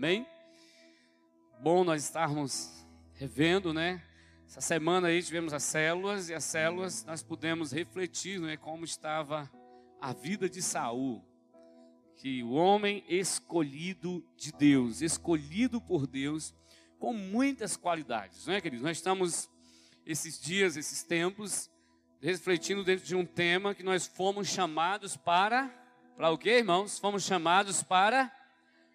Amém? Bom nós estarmos revendo, né? Essa semana aí tivemos as células e as células nós pudemos refletir, né, como estava a vida de Saul, que o homem escolhido de Deus, escolhido por Deus, com muitas qualidades, não é, queridos? Nós estamos esses dias, esses tempos, refletindo dentro de um tema que nós fomos chamados para, para o quê, irmãos? Fomos chamados para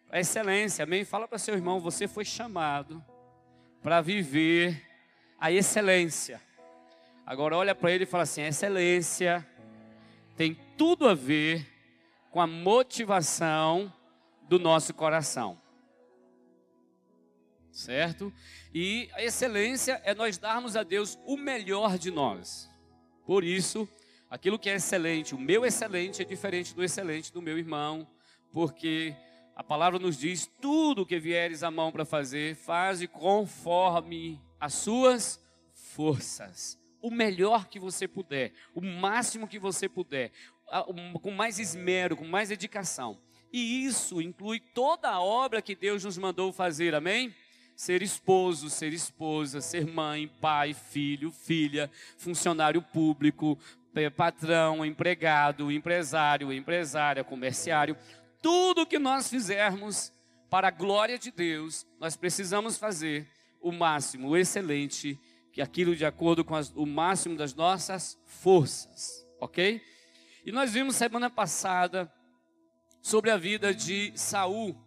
a excelência, amém? Fala para seu irmão, você foi chamado para viver a excelência. Agora olha para ele e fala assim: excelência tem tudo a ver com a motivação do nosso coração. Certo? E a excelência é nós darmos a Deus o melhor de nós. Por isso, aquilo que é excelente, o meu excelente é diferente do excelente do meu irmão, porque a palavra nos diz: tudo que vieres à mão para fazer, faze conforme as suas forças. O melhor que você puder, o máximo que você puder, com mais esmero, com mais dedicação. E isso inclui toda a obra que Deus nos mandou fazer, amém? Ser esposo, ser esposa, ser mãe, pai, filho, filha, funcionário público, patrão, empregado, empresário, empresária, comerciário. Tudo que nós fizermos para a glória de Deus, nós precisamos fazer o máximo, o excelente, que aquilo de acordo com as, o máximo das nossas forças, ok? E nós vimos semana passada sobre a vida de Saul,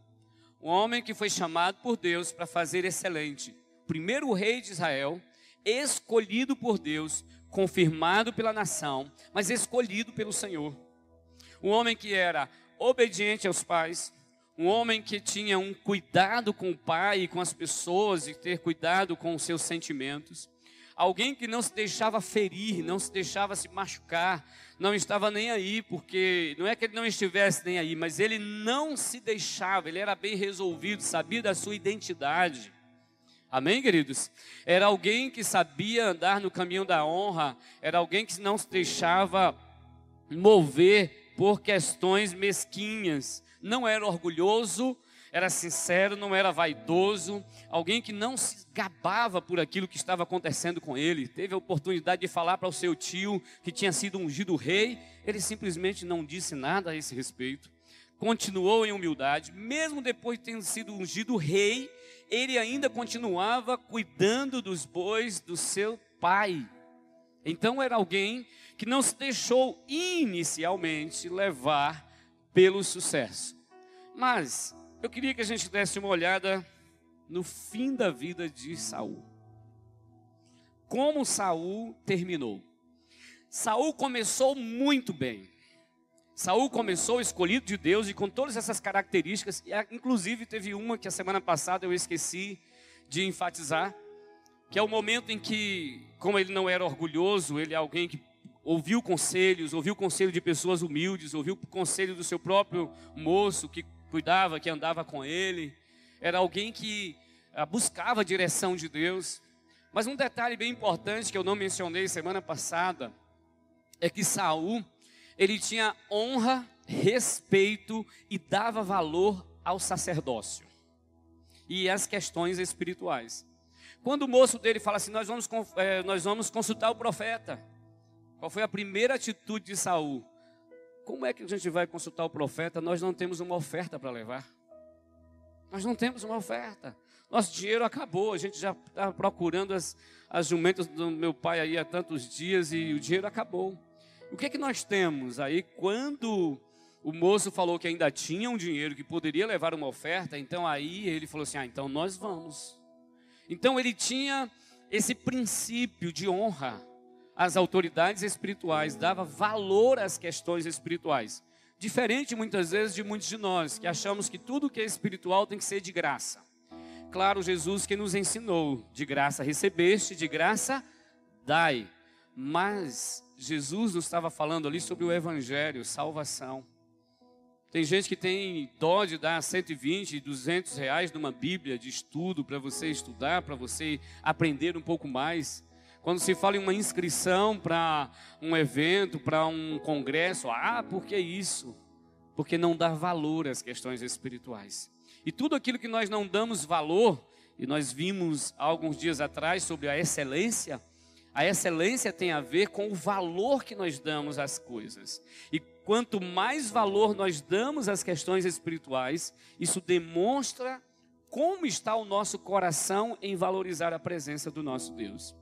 um homem que foi chamado por Deus para fazer excelente, primeiro rei de Israel, escolhido por Deus, confirmado pela nação, mas escolhido pelo Senhor. Um homem que era obediente aos pais, um homem que tinha um cuidado com o pai e com as pessoas e ter cuidado com os seus sentimentos. Alguém que não se deixava ferir, não se deixava se machucar, não estava nem aí, porque não é que ele não estivesse nem aí, mas ele não se deixava, ele era bem resolvido, sabia da sua identidade. Amém, queridos? Era alguém que sabia andar no caminho da honra, era alguém que não se deixava mover por questões mesquinhas, não era orgulhoso, era sincero, não era vaidoso, alguém que não se gabava por aquilo que estava acontecendo com ele. Teve a oportunidade de falar para o seu tio que tinha sido ungido rei, ele simplesmente não disse nada a esse respeito. Continuou em humildade, mesmo depois de ter sido ungido rei, ele ainda continuava cuidando dos bois do seu pai. Então era alguém que não se deixou inicialmente levar pelo sucesso. Mas eu queria que a gente desse uma olhada no fim da vida de Saul. Como Saul terminou? Saul começou muito bem. Saul começou escolhido de Deus e com todas essas características, e inclusive teve uma que a semana passada eu esqueci de enfatizar, que é o momento em que, como ele não era orgulhoso, ele é alguém que ouviu conselhos, ouviu conselho de pessoas humildes, ouviu conselho do seu próprio moço que cuidava, que andava com ele, era alguém que ah, buscava a direção de Deus. Mas um detalhe bem importante que eu não mencionei semana passada é que Saul, ele tinha honra, respeito e dava valor ao sacerdócio e às questões espirituais. Quando o moço dele fala assim, nós vamos, é, nós vamos consultar o profeta. Qual foi a primeira atitude de Saul? Como é que a gente vai consultar o profeta? Nós não temos uma oferta para levar. Nós não temos uma oferta. Nosso dinheiro acabou. A gente já está procurando as, as jumentas do meu pai aí há tantos dias e o dinheiro acabou. O que é que nós temos aí quando o moço falou que ainda tinha um dinheiro que poderia levar uma oferta? Então aí ele falou assim: ah, então nós vamos. Então ele tinha esse princípio de honra às autoridades espirituais, dava valor às questões espirituais. Diferente muitas vezes de muitos de nós, que achamos que tudo que é espiritual tem que ser de graça. Claro, Jesus que nos ensinou, de graça recebeste, de graça dai. Mas Jesus nos estava falando ali sobre o evangelho, salvação. Tem gente que tem dó de dar 120, 200 reais numa Bíblia de estudo para você estudar, para você aprender um pouco mais. Quando se fala em uma inscrição para um evento, para um congresso, ah, por que isso? Porque não dá valor às questões espirituais. E tudo aquilo que nós não damos valor, e nós vimos há alguns dias atrás sobre a excelência, a excelência tem a ver com o valor que nós damos às coisas. E quanto mais valor nós damos às questões espirituais, isso demonstra como está o nosso coração em valorizar a presença do nosso Deus.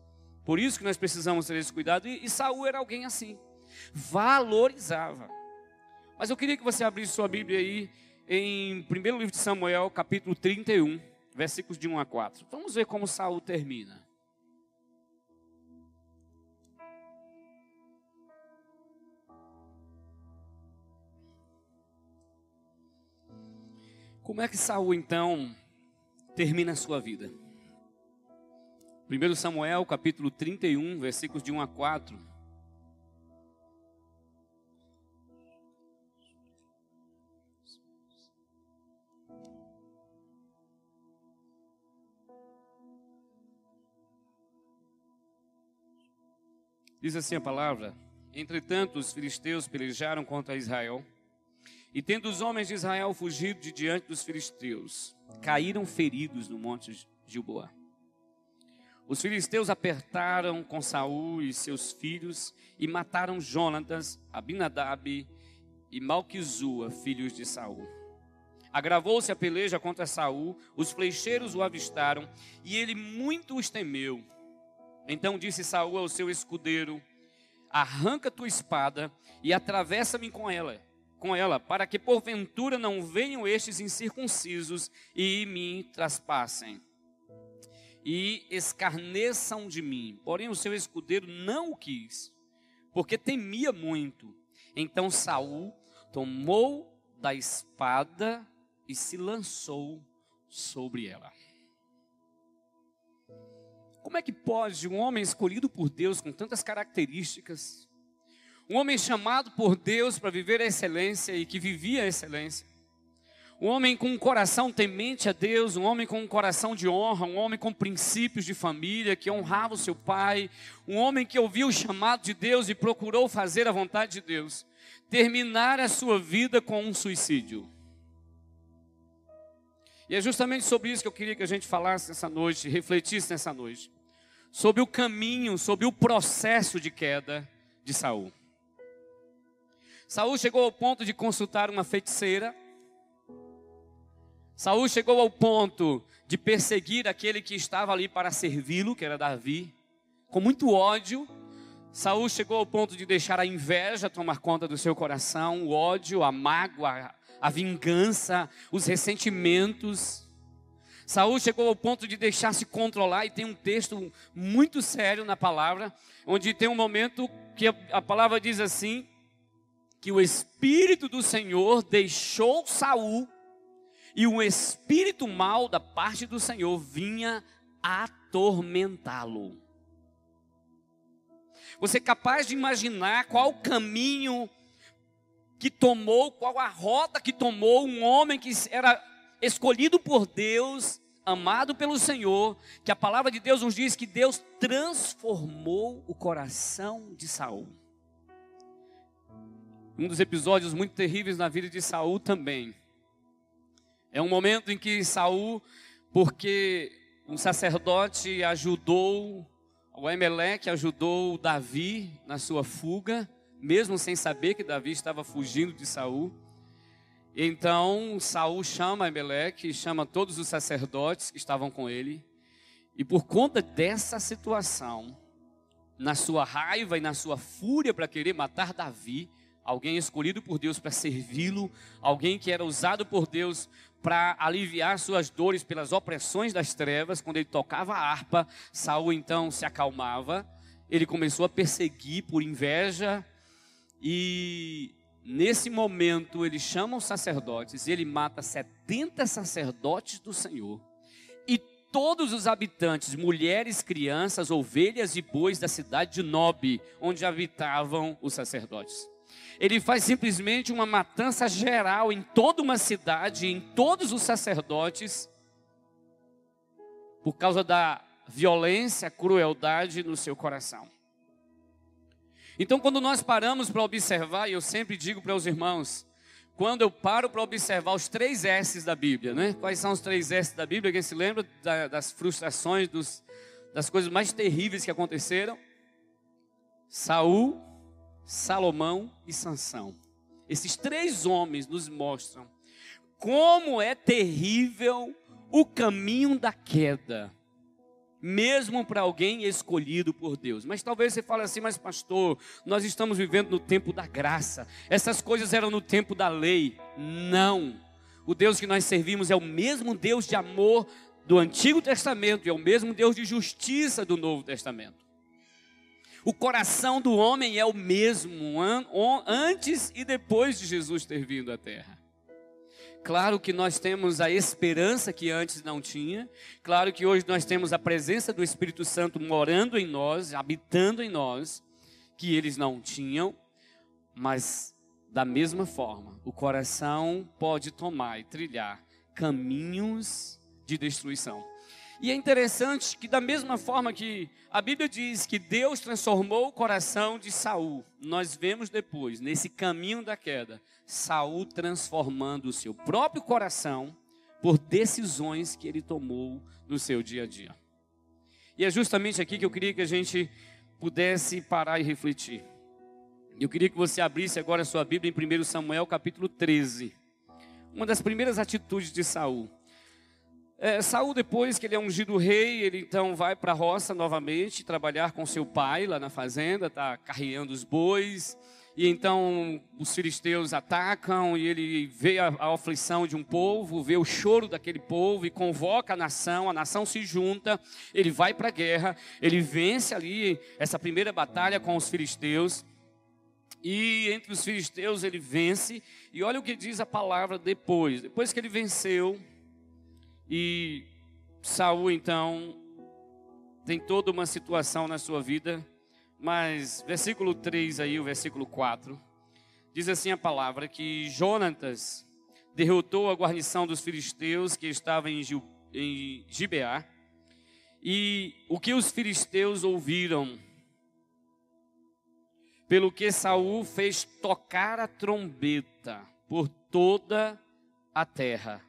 Por isso que nós precisamos ter esse cuidado. E, e Saul era alguém assim, valorizava. Mas eu queria que você abrisse sua Bíblia aí em 1 livro de Samuel, capítulo 31, versículos de 1 a 4. Vamos ver como Saul termina. Como é que Saul então termina a sua vida? 1 Samuel, capítulo 31, versículos de 1 a 4. Diz assim a palavra: Entretanto, os filisteus pelejaram contra Israel, e tendo os homens de Israel fugido de diante dos filisteus, caíram feridos no monte Gilboa. Os filisteus apertaram com Saul e seus filhos e mataram Jonatas, Abinadab e Malquizua, filhos de Saul. Agravou-se a peleja contra Saul, os flecheiros o avistaram e ele muito os temeu. Então disse Saul ao seu escudeiro: Arranca tua espada e atravessa-me com ela, com ela, para que porventura não venham estes incircuncisos e me traspassem e escarneçam de mim. Porém o seu escudeiro não o quis, porque temia muito. Então Saul tomou da espada e se lançou sobre ela. Como é que pode um homem escolhido por Deus com tantas características, um homem chamado por Deus para viver a excelência e que vivia a excelência, um homem com um coração temente a Deus, um homem com um coração de honra, um homem com princípios de família, que honrava o seu pai, um homem que ouviu o chamado de Deus e procurou fazer a vontade de Deus, terminar a sua vida com um suicídio. E é justamente sobre isso que eu queria que a gente falasse nessa noite, refletisse nessa noite sobre o caminho, sobre o processo de queda de Saul. Saul chegou ao ponto de consultar uma feiticeira. Saul chegou ao ponto de perseguir aquele que estava ali para servi-lo, que era Davi, com muito ódio. Saul chegou ao ponto de deixar a inveja tomar conta do seu coração, o ódio, a mágoa, a vingança, os ressentimentos. Saul chegou ao ponto de deixar se controlar e tem um texto muito sério na palavra, onde tem um momento que a, palavra diz assim: que o espírito do Senhor deixou Saul e um espírito mal da parte do Senhor vinha atormentá-lo. Você é capaz de imaginar qual caminho que tomou, qual a rota que tomou um homem que era escolhido por Deus, amado pelo Senhor, que a palavra de Deus nos diz que Deus transformou o coração de Saul. Um dos episódios muito terríveis na vida de Saul também. É um momento em que Saul, porque um sacerdote ajudou, o Emelec ajudou Davi na sua fuga, mesmo sem saber que Davi estava fugindo de Saul. Então Saul chama Emelec, chama todos os sacerdotes que estavam com ele, e por conta dessa situação, na sua raiva e na sua fúria para querer matar Davi, alguém escolhido por Deus para servi-lo, alguém que era usado por Deus para aliviar suas dores pelas opressões das trevas, quando ele tocava a harpa, Saul então se acalmava, ele começou a perseguir por inveja e Nesse momento, ele chama os sacerdotes e ele mata 70 sacerdotes do Senhor. E todos os habitantes, mulheres, crianças, ovelhas e bois da cidade de Nob, onde habitavam os sacerdotes. Ele faz simplesmente uma matança geral em toda uma cidade, em todos os sacerdotes, por causa da violência, crueldade no seu coração. Então, quando nós paramos para observar, e eu sempre digo para os irmãos, quando eu paro para observar os três S's da Bíblia, né? Quais são os três S's da Bíblia? Quem se lembra das frustrações, dos, das coisas mais terríveis que aconteceram? Saul, Salomão e Sansão. Esses três homens nos mostram como é terrível o caminho da queda, mesmo para alguém escolhido por Deus. Mas talvez você fale assim, mas pastor, nós estamos vivendo no tempo da graça. Essas coisas eram no tempo da lei. Não. O Deus que nós servimos é o mesmo Deus de amor do Antigo Testamento e é o mesmo Deus de justiça do Novo Testamento. O coração do homem é o mesmo antes e depois de Jesus ter vindo à terra. Claro que nós temos a esperança que antes não tinha. Claro que hoje nós temos a presença do Espírito Santo morando em nós, habitando em nós, que eles não tinham. Mas, da mesma forma, o coração pode tomar e trilhar caminhos de destruição. E é interessante que da mesma forma que a Bíblia diz que Deus transformou o coração de Saul, nós vemos depois, nesse caminho da queda, Saul transformando o seu próprio coração por decisões que ele tomou no seu dia a dia. E é justamente aqui que eu queria que a gente pudesse parar e refletir. Eu queria que você abrisse agora a sua Bíblia em 1 Samuel capítulo 13. Uma das primeiras atitudes de Saul. É, Saul, depois que ele é ungido rei, ele então vai para a roça novamente, trabalhar com seu pai lá na fazenda, está carreando os bois. E então os filisteus atacam e ele vê a, a, aflição de um povo, vê o choro daquele povo e convoca a nação, a nação se junta, ele vai para a guerra, ele vence ali essa primeira batalha com os filisteus. E entre os filisteus ele vence, e olha o que diz a palavra depois. Depois que ele venceu, e Saul então tem toda uma situação na sua vida, mas versículo 3 aí, o versículo 4, diz assim a palavra que Jonatas derrotou a guarnição dos filisteus que estava em, Gil, em Gibeá. E o que os filisteus ouviram, pelo que Saul fez tocar a trombeta por toda a terra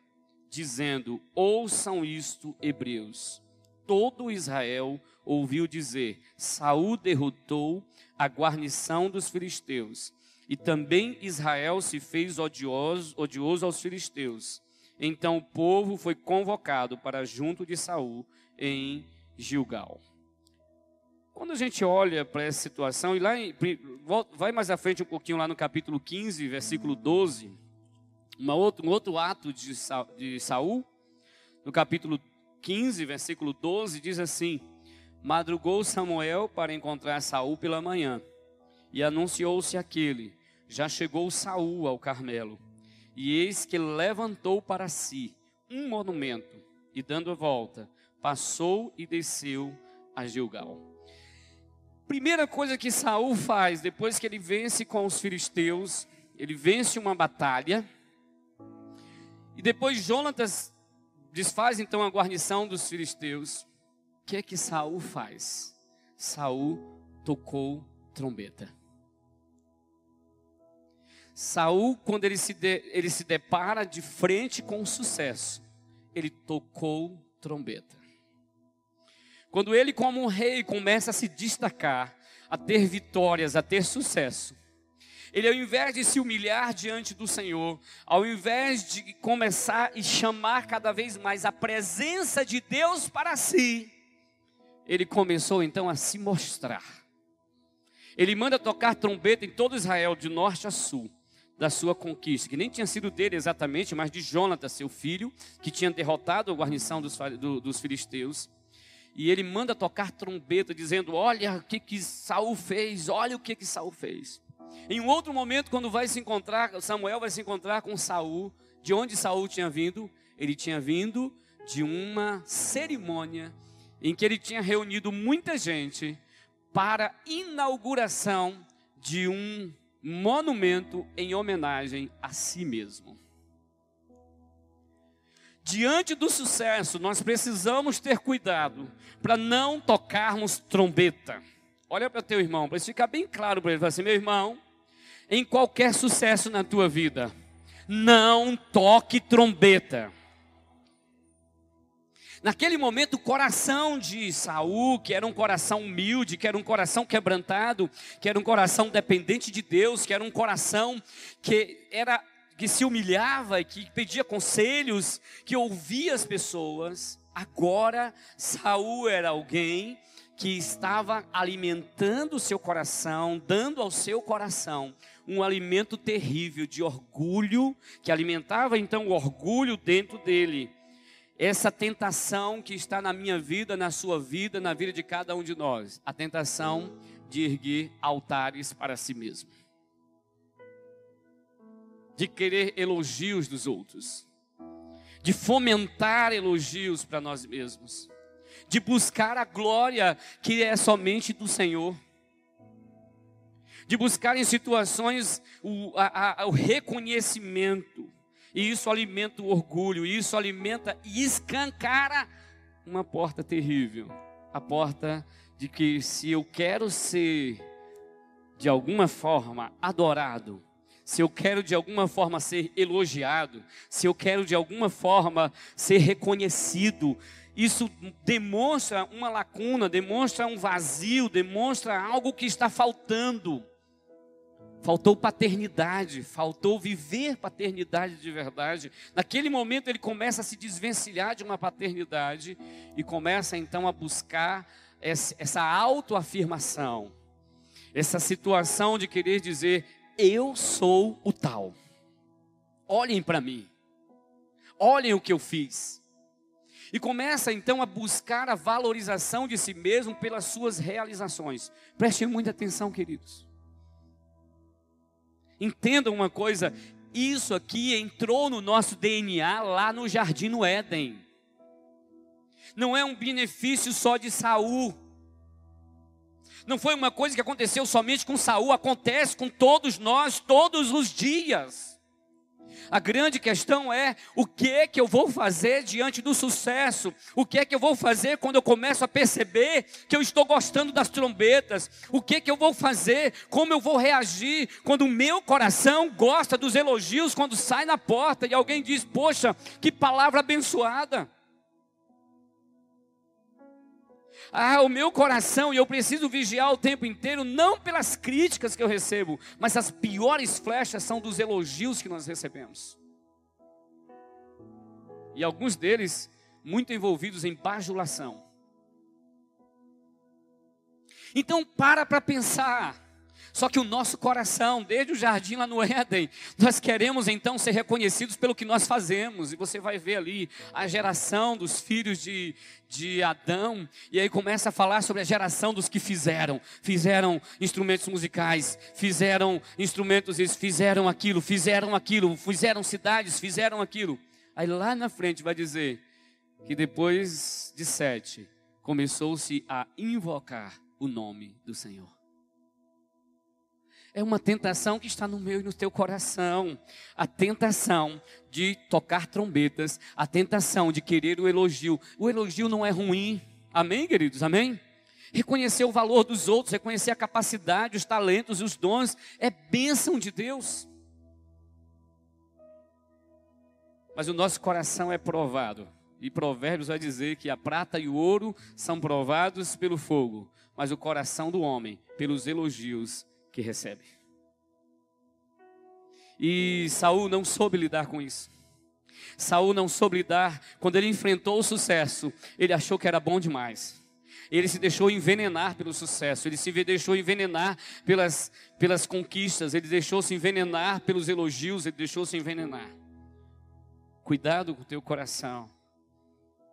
dizendo: Ouçam isto, hebreus. Todo Israel ouviu dizer: Saul derrotou a guarnição dos filisteus, e também Israel se fez odioso, odioso aos filisteus. Então o povo foi convocado para junto de Saul em Gilgal. Quando a gente olha para essa situação, e lá em, vai mais à frente um pouquinho lá no capítulo 15, versículo 12, uma outro, um outro ato de, de Saul, no capítulo 15, versículo 12, diz assim: Madrugou Samuel para encontrar Saul pela manhã, e anunciou-se aquele: Já chegou Saul ao Carmelo. E eis que levantou para si um monumento, e dando a volta, passou e desceu a Gilgal. Primeira coisa que Saul faz depois que ele vence com os filisteus, ele vence uma batalha, e depois Jonatas desfaz então a guarnição dos filisteus. O que é que Saul faz? Saul tocou trombeta. Saul, quando ele se, de, ele se depara de frente com o sucesso, ele tocou trombeta. Quando ele, como um rei, começa a se destacar, a ter vitórias, a ter sucesso, ele, ao invés de se humilhar diante do Senhor, ao invés de começar e chamar cada vez mais a presença de Deus para si, ele começou então a se mostrar. Ele manda tocar trombeta em todo Israel, de norte a sul, da sua conquista, que nem tinha sido dele exatamente, mas de Jonatas, seu filho, que tinha derrotado a guarnição dos, do, dos filisteus. E ele manda tocar trombeta, dizendo: Olha o que, que Saul fez, olha o que, que Saul fez. Em um outro momento, quando vai se encontrar, Samuel vai se encontrar com Saul, de onde Saul tinha vindo? Ele tinha vindo de uma cerimônia em que ele tinha reunido muita gente para inauguração de um monumento em homenagem a si mesmo. Diante do sucesso, nós precisamos ter cuidado para não tocarmos trombeta. Olha para teu irmão, para isso ficar bem claro para ele. Fala assim, meu irmão, em qualquer sucesso na tua vida, não toque trombeta. Naquele momento, o coração de Saul, que era um coração humilde, que era um coração quebrantado, que era um coração dependente de Deus, que era um coração que era que se humilhava, que pedia conselhos, que ouvia as pessoas. Agora, Saul era alguém que estava alimentando o seu coração, dando ao seu coração um alimento terrível de orgulho, que alimentava então o orgulho dentro dele. Essa tentação que está na minha vida, na sua vida, na vida de cada um de nós, a tentação de erguer altares para si mesmo, de querer elogios dos outros, de fomentar elogios para nós mesmos de buscar a glória que é somente do Senhor, de buscar em situações o, a, a, o reconhecimento, e isso alimenta o orgulho, e isso alimenta e escancara uma porta terrível. A porta de que se eu quero ser de alguma forma adorado, se eu quero de alguma forma ser elogiado, se eu quero de alguma forma ser reconhecido, isso demonstra uma lacuna, demonstra um vazio, demonstra algo que está faltando. Faltou paternidade, faltou viver paternidade de verdade. Naquele momento ele começa a se desvencilhar de uma paternidade e começa então a buscar essa autoafirmação, essa situação de querer dizer: eu sou o tal. Olhem para mim, olhem o que eu fiz. E começa então a buscar a valorização de si mesmo pelas suas realizações. Prestem muita atenção, queridos. Entendam uma coisa: isso aqui entrou no nosso DNA lá no Jardim no Éden. Não é um benefício só de Saul. Não foi uma coisa que aconteceu somente com Saul, acontece com todos nós todos os dias. A grande questão é o que é que eu vou fazer diante do sucesso? O que é que eu vou fazer quando eu começo a perceber que eu estou gostando das trombetas? O que é que eu vou fazer? Como eu vou reagir quando o meu coração gosta dos elogios quando sai na porta e alguém diz: "Poxa, que palavra abençoada"? Ah, o meu coração, e eu preciso vigiar o tempo inteiro, não pelas críticas que eu recebo, mas as piores flechas são dos elogios que nós recebemos. E alguns deles muito envolvidos em bajulação. Então, para para pensar. Só que o nosso coração, desde o jardim lá no Éden, nós queremos então ser reconhecidos pelo que nós fazemos. E você vai ver ali a geração dos filhos de, de Adão, e aí começa a falar sobre a geração dos que fizeram. Fizeram instrumentos musicais, fizeram instrumentos, fizeram aquilo, fizeram aquilo, fizeram cidades, fizeram aquilo. Aí lá na frente vai dizer que depois de sete, começou-se a invocar o nome do Senhor. É uma tentação que está no meu e no teu coração. A tentação de tocar trombetas, a tentação de querer o elogio. O elogio não é ruim. Amém, queridos? Amém? Reconhecer o valor dos outros, reconhecer a capacidade, os talentos, os dons, é bênção de Deus. Mas o nosso coração é provado. E Provérbios vai dizer que a prata e o ouro são provados pelo fogo, mas o coração do homem pelos elogios que recebe. E Saul não soube lidar com isso. Saul não soube lidar quando ele enfrentou o sucesso, ele achou que era bom demais. Ele se deixou envenenar pelo sucesso, ele se deixou envenenar pelas, pelas conquistas, ele deixou-se envenenar pelos elogios, ele deixou-se envenenar. Cuidado com o teu coração.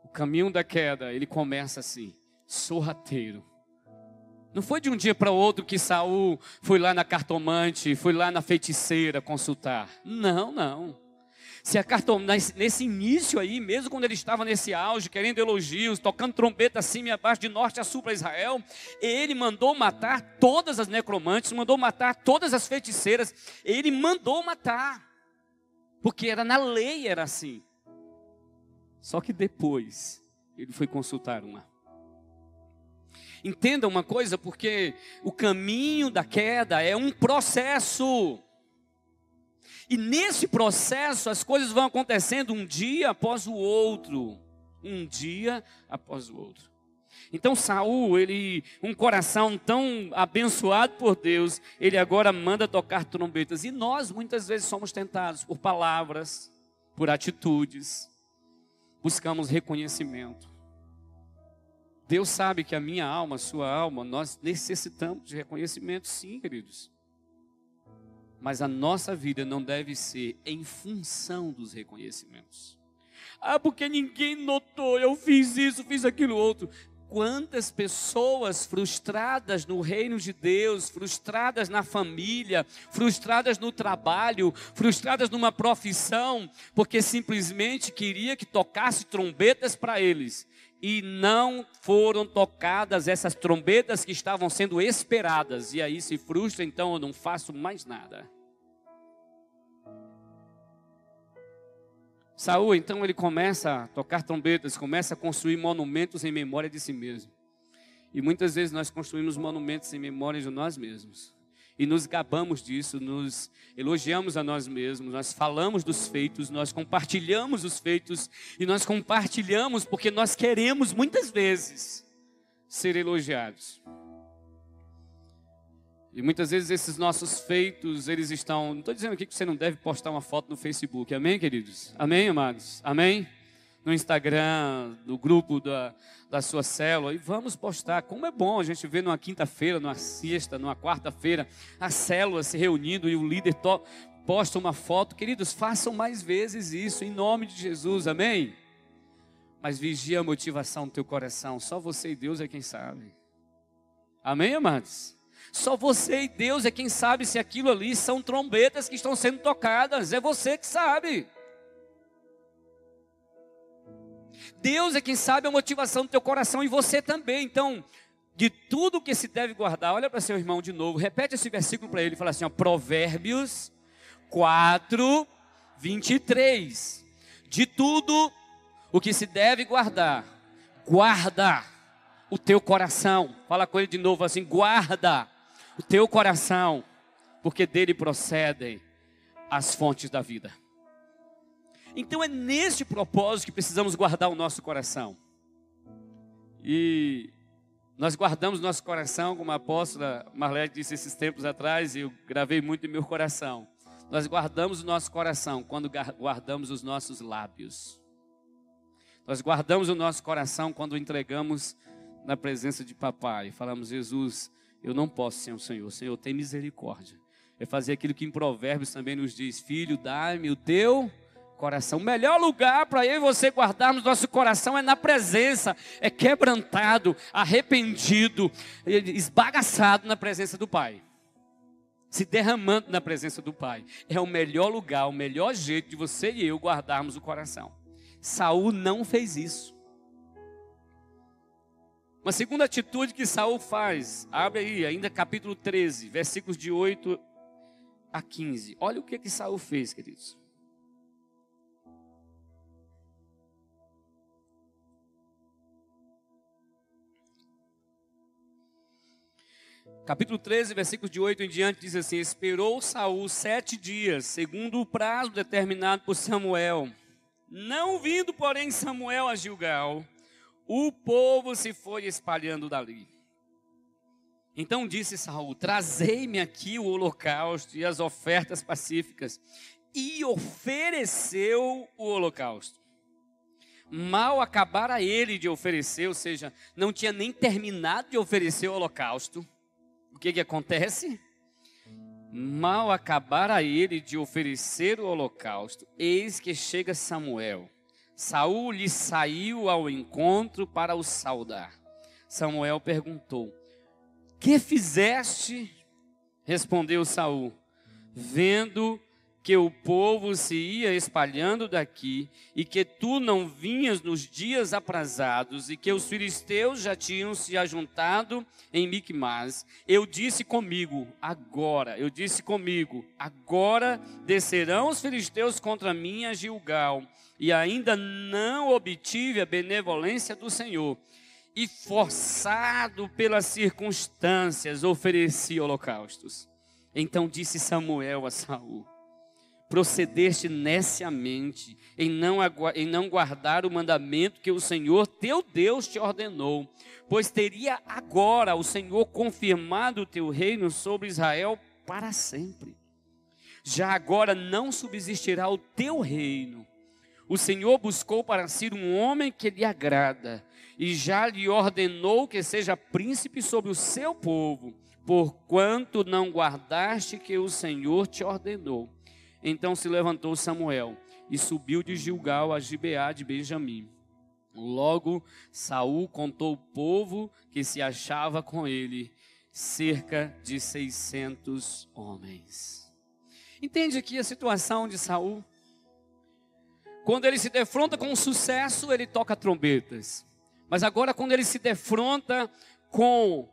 O caminho da queda, ele começa assim, sorrateiro não foi de um dia para o outro que Saul foi lá na cartomante, foi lá na feiticeira consultar. Não, não. Se a cartomante, nesse início aí, mesmo quando ele estava nesse auge, querendo elogios, tocando trombeta acima e abaixo, de norte a sul para Israel, ele mandou matar todas as necromantes, mandou matar todas as feiticeiras, ele mandou matar, porque era na lei, era assim. Só que depois, ele foi consultar uma. Entenda uma coisa, porque o caminho da queda é um processo. E nesse processo as coisas vão acontecendo um dia após o outro, um dia após o outro. Então Saul, ele, um coração tão abençoado por Deus, ele agora manda tocar trombetas. E nós muitas vezes somos tentados por palavras, por atitudes, buscamos reconhimento. Deus sabe que a minha alma, a sua alma, nós necessitamos de reconhecimento, sim, queridos. Mas a nossa vida não deve ser em função dos reconhecimentos. Ah, porque ninguém notou, eu fiz isso, fiz aquilo outro. Quantas pessoas frustradas no reino de Deus, frustradas na família, frustradas no trabalho, frustradas numa profissão, porque simplesmente queria que tocasse trombetas para eles e não foram tocadas essas trombetas que estavam sendo esperadas, e aí se frustra, então eu não faço mais nada. Saul, então, ele começa a tocar trombetas, começa a construir monumentos em memória de si mesmo. E muitas vezes nós construímos monumentos em memória de nós mesmos e nos gabamos disso, nos elogiamos a nós mesmos, nós falamos dos feitos, nós compartilhamos os feitos e nós compartilhamos porque nós queremos muitas vezes ser elogiados. E muitas vezes esses nossos feitos, eles estão. Não estou dizendo aqui que você não deve postar uma foto no Facebook, amém, queridos? Amém, amados? Amém? No Instagram, no grupo da, da sua célula, e vamos postar. Como é bom a gente ver numa quinta-feira, numa sexta, numa quarta-feira, a célula se reunindo e o líder posta uma foto. Queridos, façam mais vezes isso, em nome de Jesus, amém? Mas vigia a motivação do teu coração, só você e Deus é quem sabe. Amém, amados? Só você e Deus é quem sabe se aquilo ali são trombetas que estão sendo tocadas, é você que sabe. Deus é quem sabe a motivação do teu coração e você também. Então, de tudo que se deve guardar, olha para seu irmão de novo, repete esse versículo para ele, fala assim, ó, Provérbios 4, 23. De tudo o que se deve guardar, guarda o teu coração. Fala com ele de novo assim, guarda o teu coração, porque dele procedem as fontes da vida. Então é neste propósito que precisamos guardar o nosso coração. E nós guardamos nosso coração, como a apóstola Marlete disse esses tempos atrás, e eu gravei muito em meu coração. Nós guardamos o nosso coração quando guardamos os nossos lábios. Nós guardamos o nosso coração quando entregamos na presença de papai. Falamos, Jesus, eu não posso sem o Senhor. Senhor, tem misericórdia. É fazer aquilo que em Provérbios também nos diz: Filho, dá-me o teu coração. O melhor lugar para eu e você guardarmos nosso coração é na presença, é quebrantado, arrependido, esbagaçado na presença do Pai. Se derramando na presença do Pai. É o melhor lugar, o melhor jeito de você e eu guardarmos o coração. Saul não fez isso. Uma segunda atitude que Saul faz, abre aí, ainda capítulo 13, versículos de 8 a 15. Olha o que que Saul fez, queridos. Capítulo 13, versículos de 8 em diante, diz assim: Esperou Saul sete dias, segundo o prazo determinado por Samuel. Não vindo, porém, Samuel a Gilgal, o povo se foi espalhando dali. Então disse Saul: Trazei-me aqui o holocausto e as ofertas pacíficas. E ofereceu o holocausto. Mal acabara ele de oferecer, ou seja, não tinha nem terminado de oferecer o holocausto o que, que acontece? Mal acabara ele de oferecer o holocausto, eis que chega Samuel. Saul lhe saiu ao encontro para o saudar. Samuel perguntou: Que fizeste? Respondeu Saul: Vendo que o povo se ia espalhando daqui, e que tu não vinhas nos dias aprazados, e que os filisteus já tinham se ajuntado em Micmas, eu disse comigo, agora, eu disse comigo, agora descerão os filisteus contra mim a Gilgal, e ainda não obtive a benevolência do Senhor, e forçado pelas circunstâncias, ofereci holocaustos. Então disse Samuel a Saul: procedeste neciamente em não, em não guardar o mandamento que o Senhor teu Deus te ordenou, pois teria agora o Senhor confirmado o teu reino sobre Israel para sempre. Já agora não subsistirá o teu reino. O Senhor buscou para si um homem que lhe agrada, e já lhe ordenou que seja príncipe sobre o seu povo, porquanto não guardaste que o Senhor te ordenou. Então se levantou Samuel e subiu de Gilgal a Gibeá de Benjamim. Logo Saul contou o povo que se achava com ele, cerca de 600 homens. Entende aqui a situação de Saul? Quando ele se defronta com o sucesso, ele toca trombetas. Mas agora quando ele se defronta com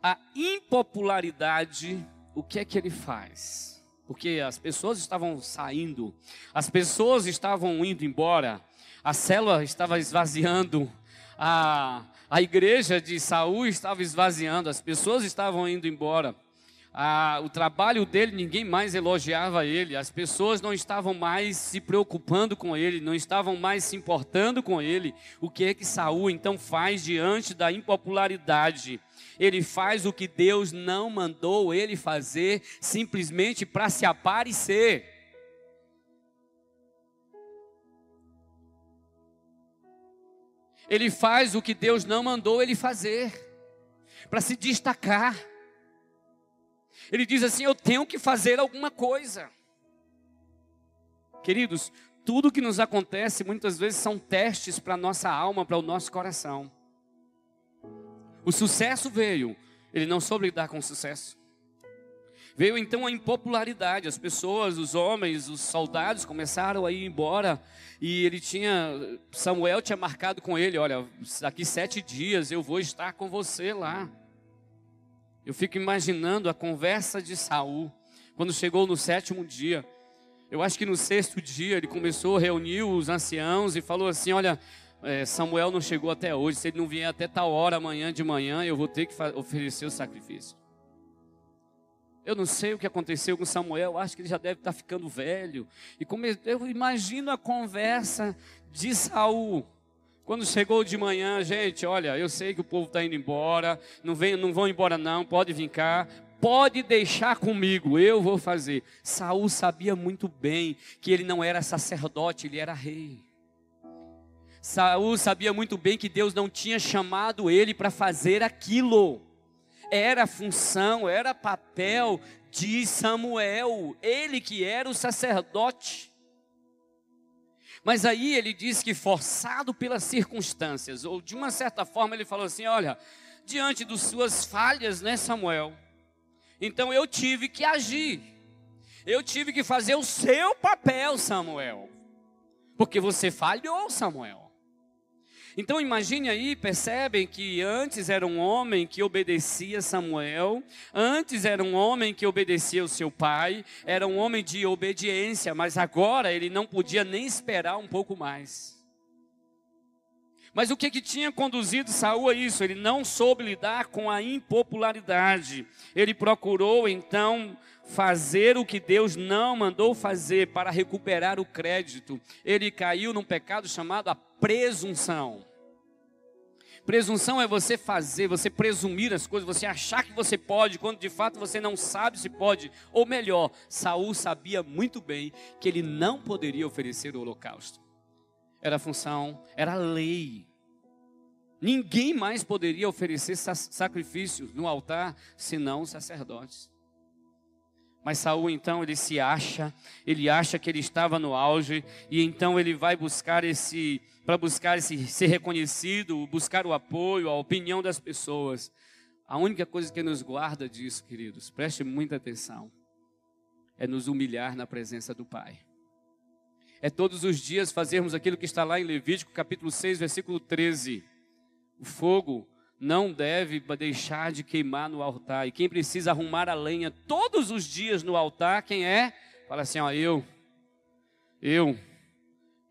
a impopularidade, o que é que ele faz? Porque as pessoas estavam saindo, as pessoas estavam indo embora, a célula estava esvaziando, a, a igreja de Saul estava esvaziando, as pessoas estavam indo embora. Ah, o trabalho dele, ninguém mais elogiava ele, as pessoas não estavam mais se preocupando com ele, não estavam mais se importando com ele. O que é que Saul então faz diante da impopularidade? Ele faz o que Deus não mandou ele fazer, simplesmente para se aparecer. Ele faz o que Deus não mandou ele fazer, para se destacar. Ele diz assim: Eu tenho que fazer alguma coisa. Queridos, tudo que nos acontece muitas vezes são testes para a nossa alma, para o nosso coração. O sucesso veio, ele não soube lidar com o sucesso. Veio então a impopularidade, as pessoas, os homens, os soldados começaram a ir embora e ele tinha, Samuel tinha marcado com ele, olha, daqui sete dias eu vou estar com você lá. Eu fico imaginando a conversa de Saul quando chegou no sétimo dia. Eu acho que no sexto dia ele começou, reuniu os anciãos e falou assim: Olha, é, Samuel não chegou até hoje. Se ele não vier até tal hora amanhã de manhã, eu vou ter que oferecer o sacrifício. Eu não sei o que aconteceu com Samuel, acho que ele já deve estar ficando velho. E eu imagino a conversa de Saul quando chegou de manhã, gente, olha, eu sei que o povo está indo embora, não, vem, não vão embora não, pode vir cá, pode deixar comigo, eu vou fazer. Saul sabia muito bem que ele não era sacerdote, ele era rei. Saul sabia muito bem que Deus não tinha chamado ele para fazer aquilo. Era função, era papel de Samuel, ele que era o sacerdote. Mas aí ele diz que forçado pelas circunstâncias, ou de uma certa forma ele falou assim: olha, diante das suas falhas, né, Samuel? Então eu tive que agir. Eu tive que fazer o seu papel, Samuel. Porque você falhou, Samuel. Então imagine aí, percebem que antes era um homem que obedecia Samuel, antes era um homem que obedecia o seu pai, era um homem de obediência, mas agora ele não podia nem esperar um pouco mais. Mas o que, que tinha conduzido Saul a isso? Ele não soube lidar com a impopularidade. Ele procurou então fazer o que Deus não mandou fazer para recuperar o crédito. Ele caiu num pecado chamado a presunção. Presunção é você fazer, você presumir as coisas, você achar que você pode, quando de fato você não sabe se pode. Ou melhor, Saul sabia muito bem que ele não poderia oferecer o holocausto. Era função, era lei. Ninguém mais poderia oferecer sacrifício no altar senão os sacerdotes. Mas Saul então ele se acha, ele acha que ele estava no auge e então ele vai buscar esse para buscar esse ser reconhecido, buscar o apoio, a opinião das pessoas. A única coisa que nos guarda disso, queridos, preste muita atenção, é nos humilhar na presença do Pai. É todos os dias fazermos aquilo que está lá em Levítico capítulo 6, versículo 13. O fogo não deve deixar de queimar no altar. E quem precisa arrumar a lenha todos os dias no altar, quem é? Fala assim, ó, eu, eu,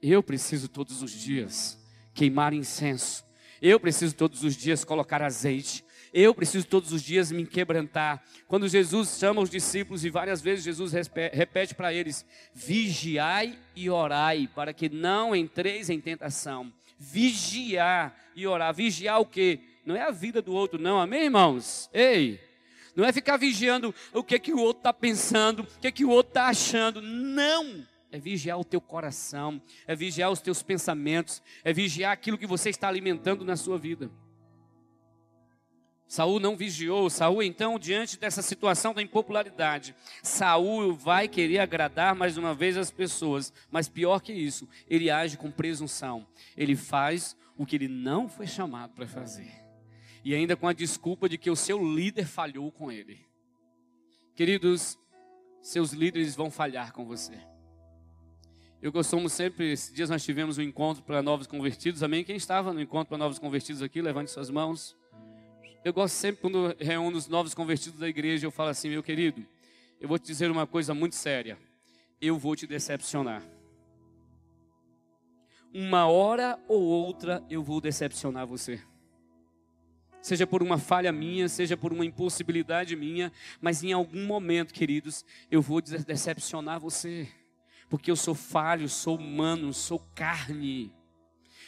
eu preciso todos os dias queimar incenso. Eu preciso todos os dias colocar azeite. Eu preciso todos os dias me quebrantar. Quando Jesus chama os discípulos e várias vezes Jesus repete para eles: vigiai e orai, para que não entreis em tentação. Vigiar e orar. Vigiar o quê? Não é a vida do outro, não, amém, irmãos? Ei, não é ficar vigiando o que, que o outro está pensando, o que, que o outro está achando. Não! É vigiar o teu coração, é vigiar os teus pensamentos, é vigiar aquilo que você está alimentando na sua vida. Saul não vigiou, Saul então, diante dessa situação da impopularidade, Saul vai querer agradar mais uma vez as pessoas, mas pior que isso, ele age com presunção. Ele faz o que ele não foi chamado para fazer. E ainda com a desculpa de que o seu líder falhou com ele. Queridos, seus líderes vão falhar com você. Eu costumo sempre, esses dias nós tivemos um encontro para novos convertidos, amém? Quem estava no encontro para novos convertidos aqui, levante suas mãos. Eu gosto sempre, quando reúno os novos convertidos da igreja, eu falo assim, meu querido, eu vou te dizer uma coisa muito séria. Eu vou te decepcionar. Uma hora ou outra eu vou decepcionar você. Seja por uma falha minha, seja por uma impossibilidade minha, mas em algum momento, queridos, eu vou decepcionar você. Porque eu sou falho, sou humano, sou carne.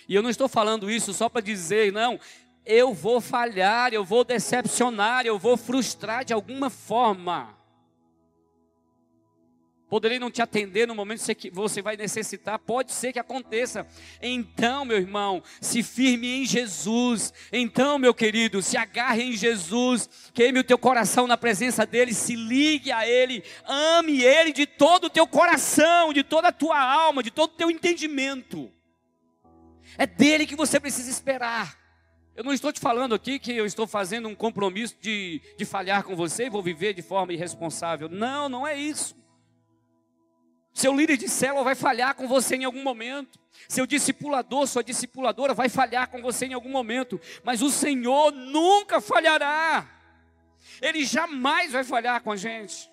E eu não estou falando isso só para dizer, não, eu vou falhar, eu vou decepcionar, eu vou frustrar de alguma forma. Poderei não te atender no momento que você vai necessitar, pode ser que aconteça. Então, meu irmão, se firme em Jesus. Então, meu querido, se agarre em Jesus, queime o teu coração na presença dEle, se ligue a Ele, ame Ele de todo o teu coração, de toda a tua alma, de todo o teu entendimento. É dele que você precisa esperar. Eu não estou te falando aqui que eu estou fazendo um compromisso de, de falhar com você e vou viver de forma irresponsável. Não, não é isso. Seu líder de célula vai falhar com você em algum momento. Seu discipulador, sua discipuladora vai falhar com você em algum momento. Mas o Senhor nunca falhará. Ele jamais vai falhar com a gente.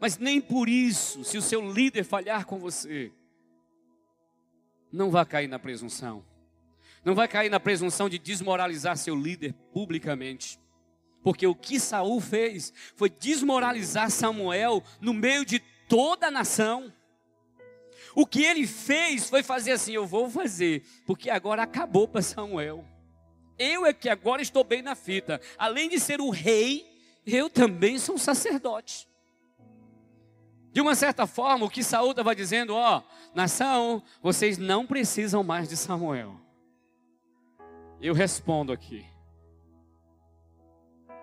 Mas nem por isso, se o seu líder falhar com você, não vai cair na presunção. Não vai cair na presunção de desmoralizar seu líder publicamente. Porque o que Saul fez foi desmoralizar Samuel no meio de toda a nação. O que ele fez foi fazer assim: eu vou fazer, porque agora acabou para Samuel. Eu é que agora estou bem na fita. Além de ser o rei, eu também sou um sacerdote. De uma certa forma, o que Saul estava dizendo, ó, nação, vocês não precisam mais de Samuel. Eu respondo aqui.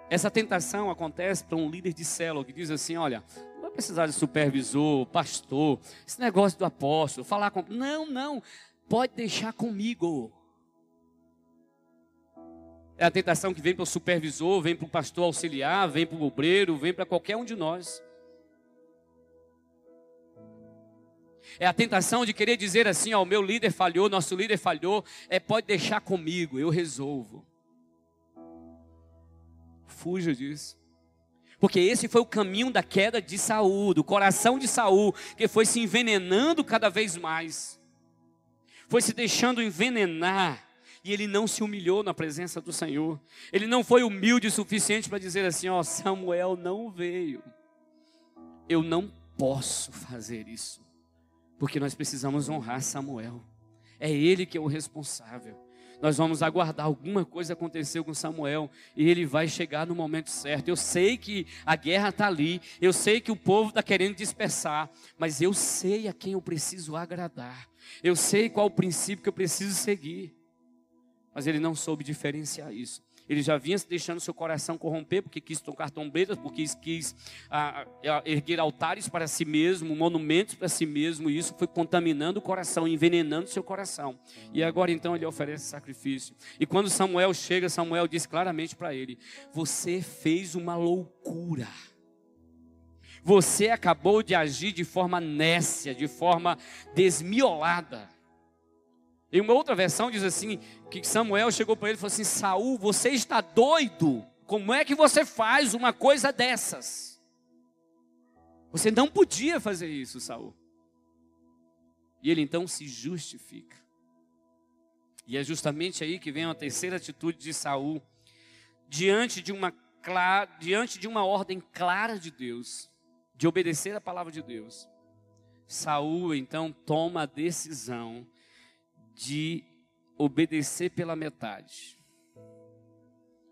Essa tentação acontece para um líder de célula que diz assim: olha, não vai precisar de supervisor, pastor, esse negócio do apóstolo, falar com. Não, não, pode deixar comigo. É a tentação que vem para o supervisor, vem para o pastor auxiliar, vem para o obreiro, vem para qualquer um de nós. É a tentação de querer dizer assim: ó, o meu líder falhou, nosso líder falhou, é pode deixar comigo, eu resolvo. Fuja disso. Porque esse foi o caminho da queda de Saul, do coração de Saul, que foi se envenenando cada vez mais. Foi se deixando envenenar e ele não se humilhou na presença do Senhor. Ele não foi humilde o suficiente para dizer assim: ó, Samuel não veio. Eu não posso fazer isso. Porque nós precisamos honrar Samuel. É ele que é o responsável. Nós vamos aguardar alguma coisa acontecer com Samuel e ele vai chegar no momento certo. Eu sei que a guerra está ali, eu sei que o povo está querendo dispersar, mas eu sei a quem eu preciso agradar. Eu sei qual o princípio que eu preciso seguir. Mas ele não soube diferenciar isso. Ele já vinha deixando seu coração corromper, porque quis tocar trombetas, porque quis ah, ah, erguer altares para si mesmo, monumentos para si mesmo, e isso foi contaminando o coração, envenenando seu coração. E agora então ele oferece sacrifício. E quando Samuel chega, Samuel diz claramente para ele: Você fez uma loucura. Você acabou de agir de forma nécia, de forma desmiolada. Em uma outra versão diz assim: que Samuel chegou para ele e falou assim: Saul, você está doido? Como é que você faz uma coisa dessas? Você não podia fazer isso, Saul. E ele então se justifica. E é justamente aí que vem a terceira atitude de Saul, diante de uma diante de uma ordem clara de Deus, de obedecer a palavra de Deus. Saul então toma a decisão de obedecer pela metade.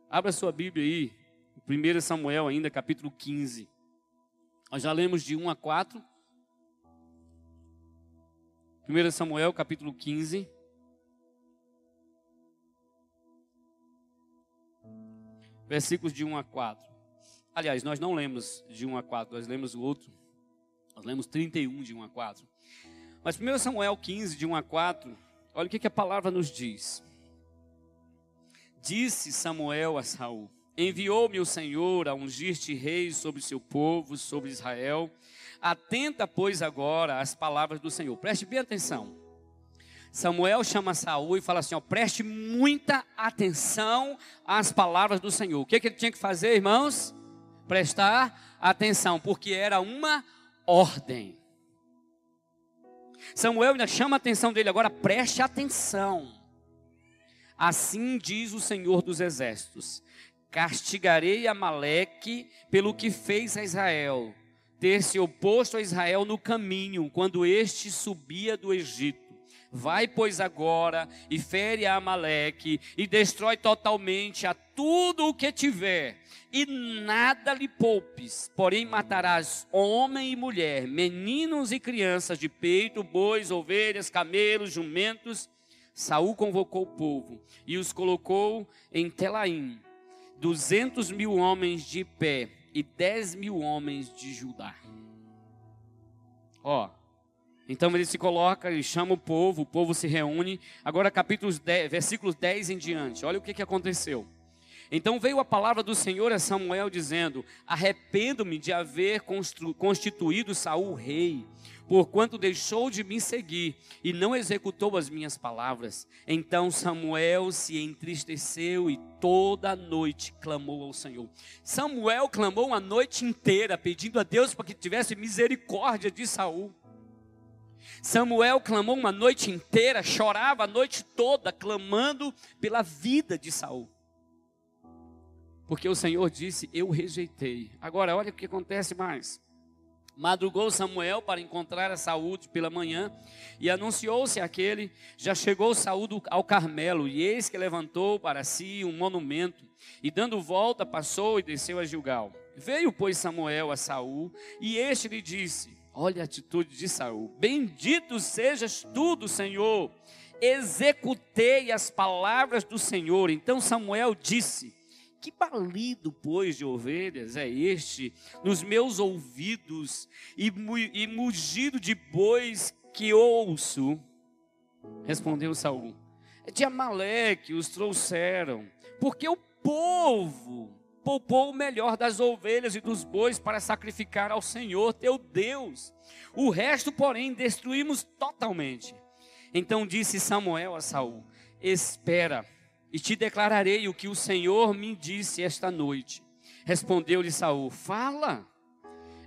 Abra sua Bíblia aí, 1 Samuel ainda, capítulo 15. Nós já lemos de 1 a 4. 1 Samuel, capítulo 15. Versículos de 1 a 4. Aliás, nós não lemos de 1 a 4, nós lemos o outro. Nós lemos 31 de 1 a 4. Mas 1 Samuel 15, de 1 a 4, olha o que, que a palavra nos diz. Disse Samuel a Saul: Enviou-me o Senhor a ungir-te rei sobre seu povo, sobre Israel. Atenta, pois, agora às palavras do Senhor. Preste bem atenção. Samuel chama Saul e fala assim: ó, preste muita atenção às palavras do Senhor. O que, que ele tinha que fazer, irmãos? Prestar atenção, porque era uma ordem. Samuel ainda chama a atenção dele agora, preste atenção. Assim diz o Senhor dos Exércitos: Castigarei Amaleque pelo que fez a Israel, ter se oposto a Israel no caminho, quando este subia do Egito. Vai, pois, agora e fere a Amaleque e destrói totalmente a tudo o que tiver, e nada lhe poupes, porém matarás homem e mulher, meninos e crianças de peito, bois, ovelhas, camelos, jumentos. Saul convocou o povo e os colocou em Telaim, duzentos mil homens de pé e dez mil homens de Judá. Ó, então ele se coloca, ele chama o povo, o povo se reúne. Agora capítulos 10, versículos 10 em diante. Olha o que, que aconteceu. Então veio a palavra do Senhor a Samuel dizendo: Arrependo-me de haver constituído Saul rei, porquanto deixou de me seguir e não executou as minhas palavras. Então Samuel se entristeceu e toda a noite clamou ao Senhor. Samuel clamou uma noite inteira pedindo a Deus para que tivesse misericórdia de Saul. Samuel clamou uma noite inteira, chorava a noite toda clamando pela vida de Saul. Porque o Senhor disse: Eu rejeitei. Agora, olha o que acontece mais. Madrugou Samuel para encontrar a saúde pela manhã e anunciou-se aquele. Já chegou Saúl ao Carmelo e eis que levantou para si um monumento e dando volta passou e desceu a Gilgal. Veio pois Samuel a Saul e este lhe disse: Olha a atitude de Saul. Bendito sejas tu Senhor. Executei as palavras do Senhor. Então Samuel disse: que balido, pois, de ovelhas é este nos meus ouvidos e, e mugido de bois que ouço? Respondeu Saul: É de Amaleque os trouxeram, porque o povo poupou o melhor das ovelhas e dos bois para sacrificar ao Senhor teu Deus. O resto, porém, destruímos totalmente. Então disse Samuel a Saul: Espera e te declararei o que o Senhor me disse esta noite. Respondeu-lhe Saul: Fala.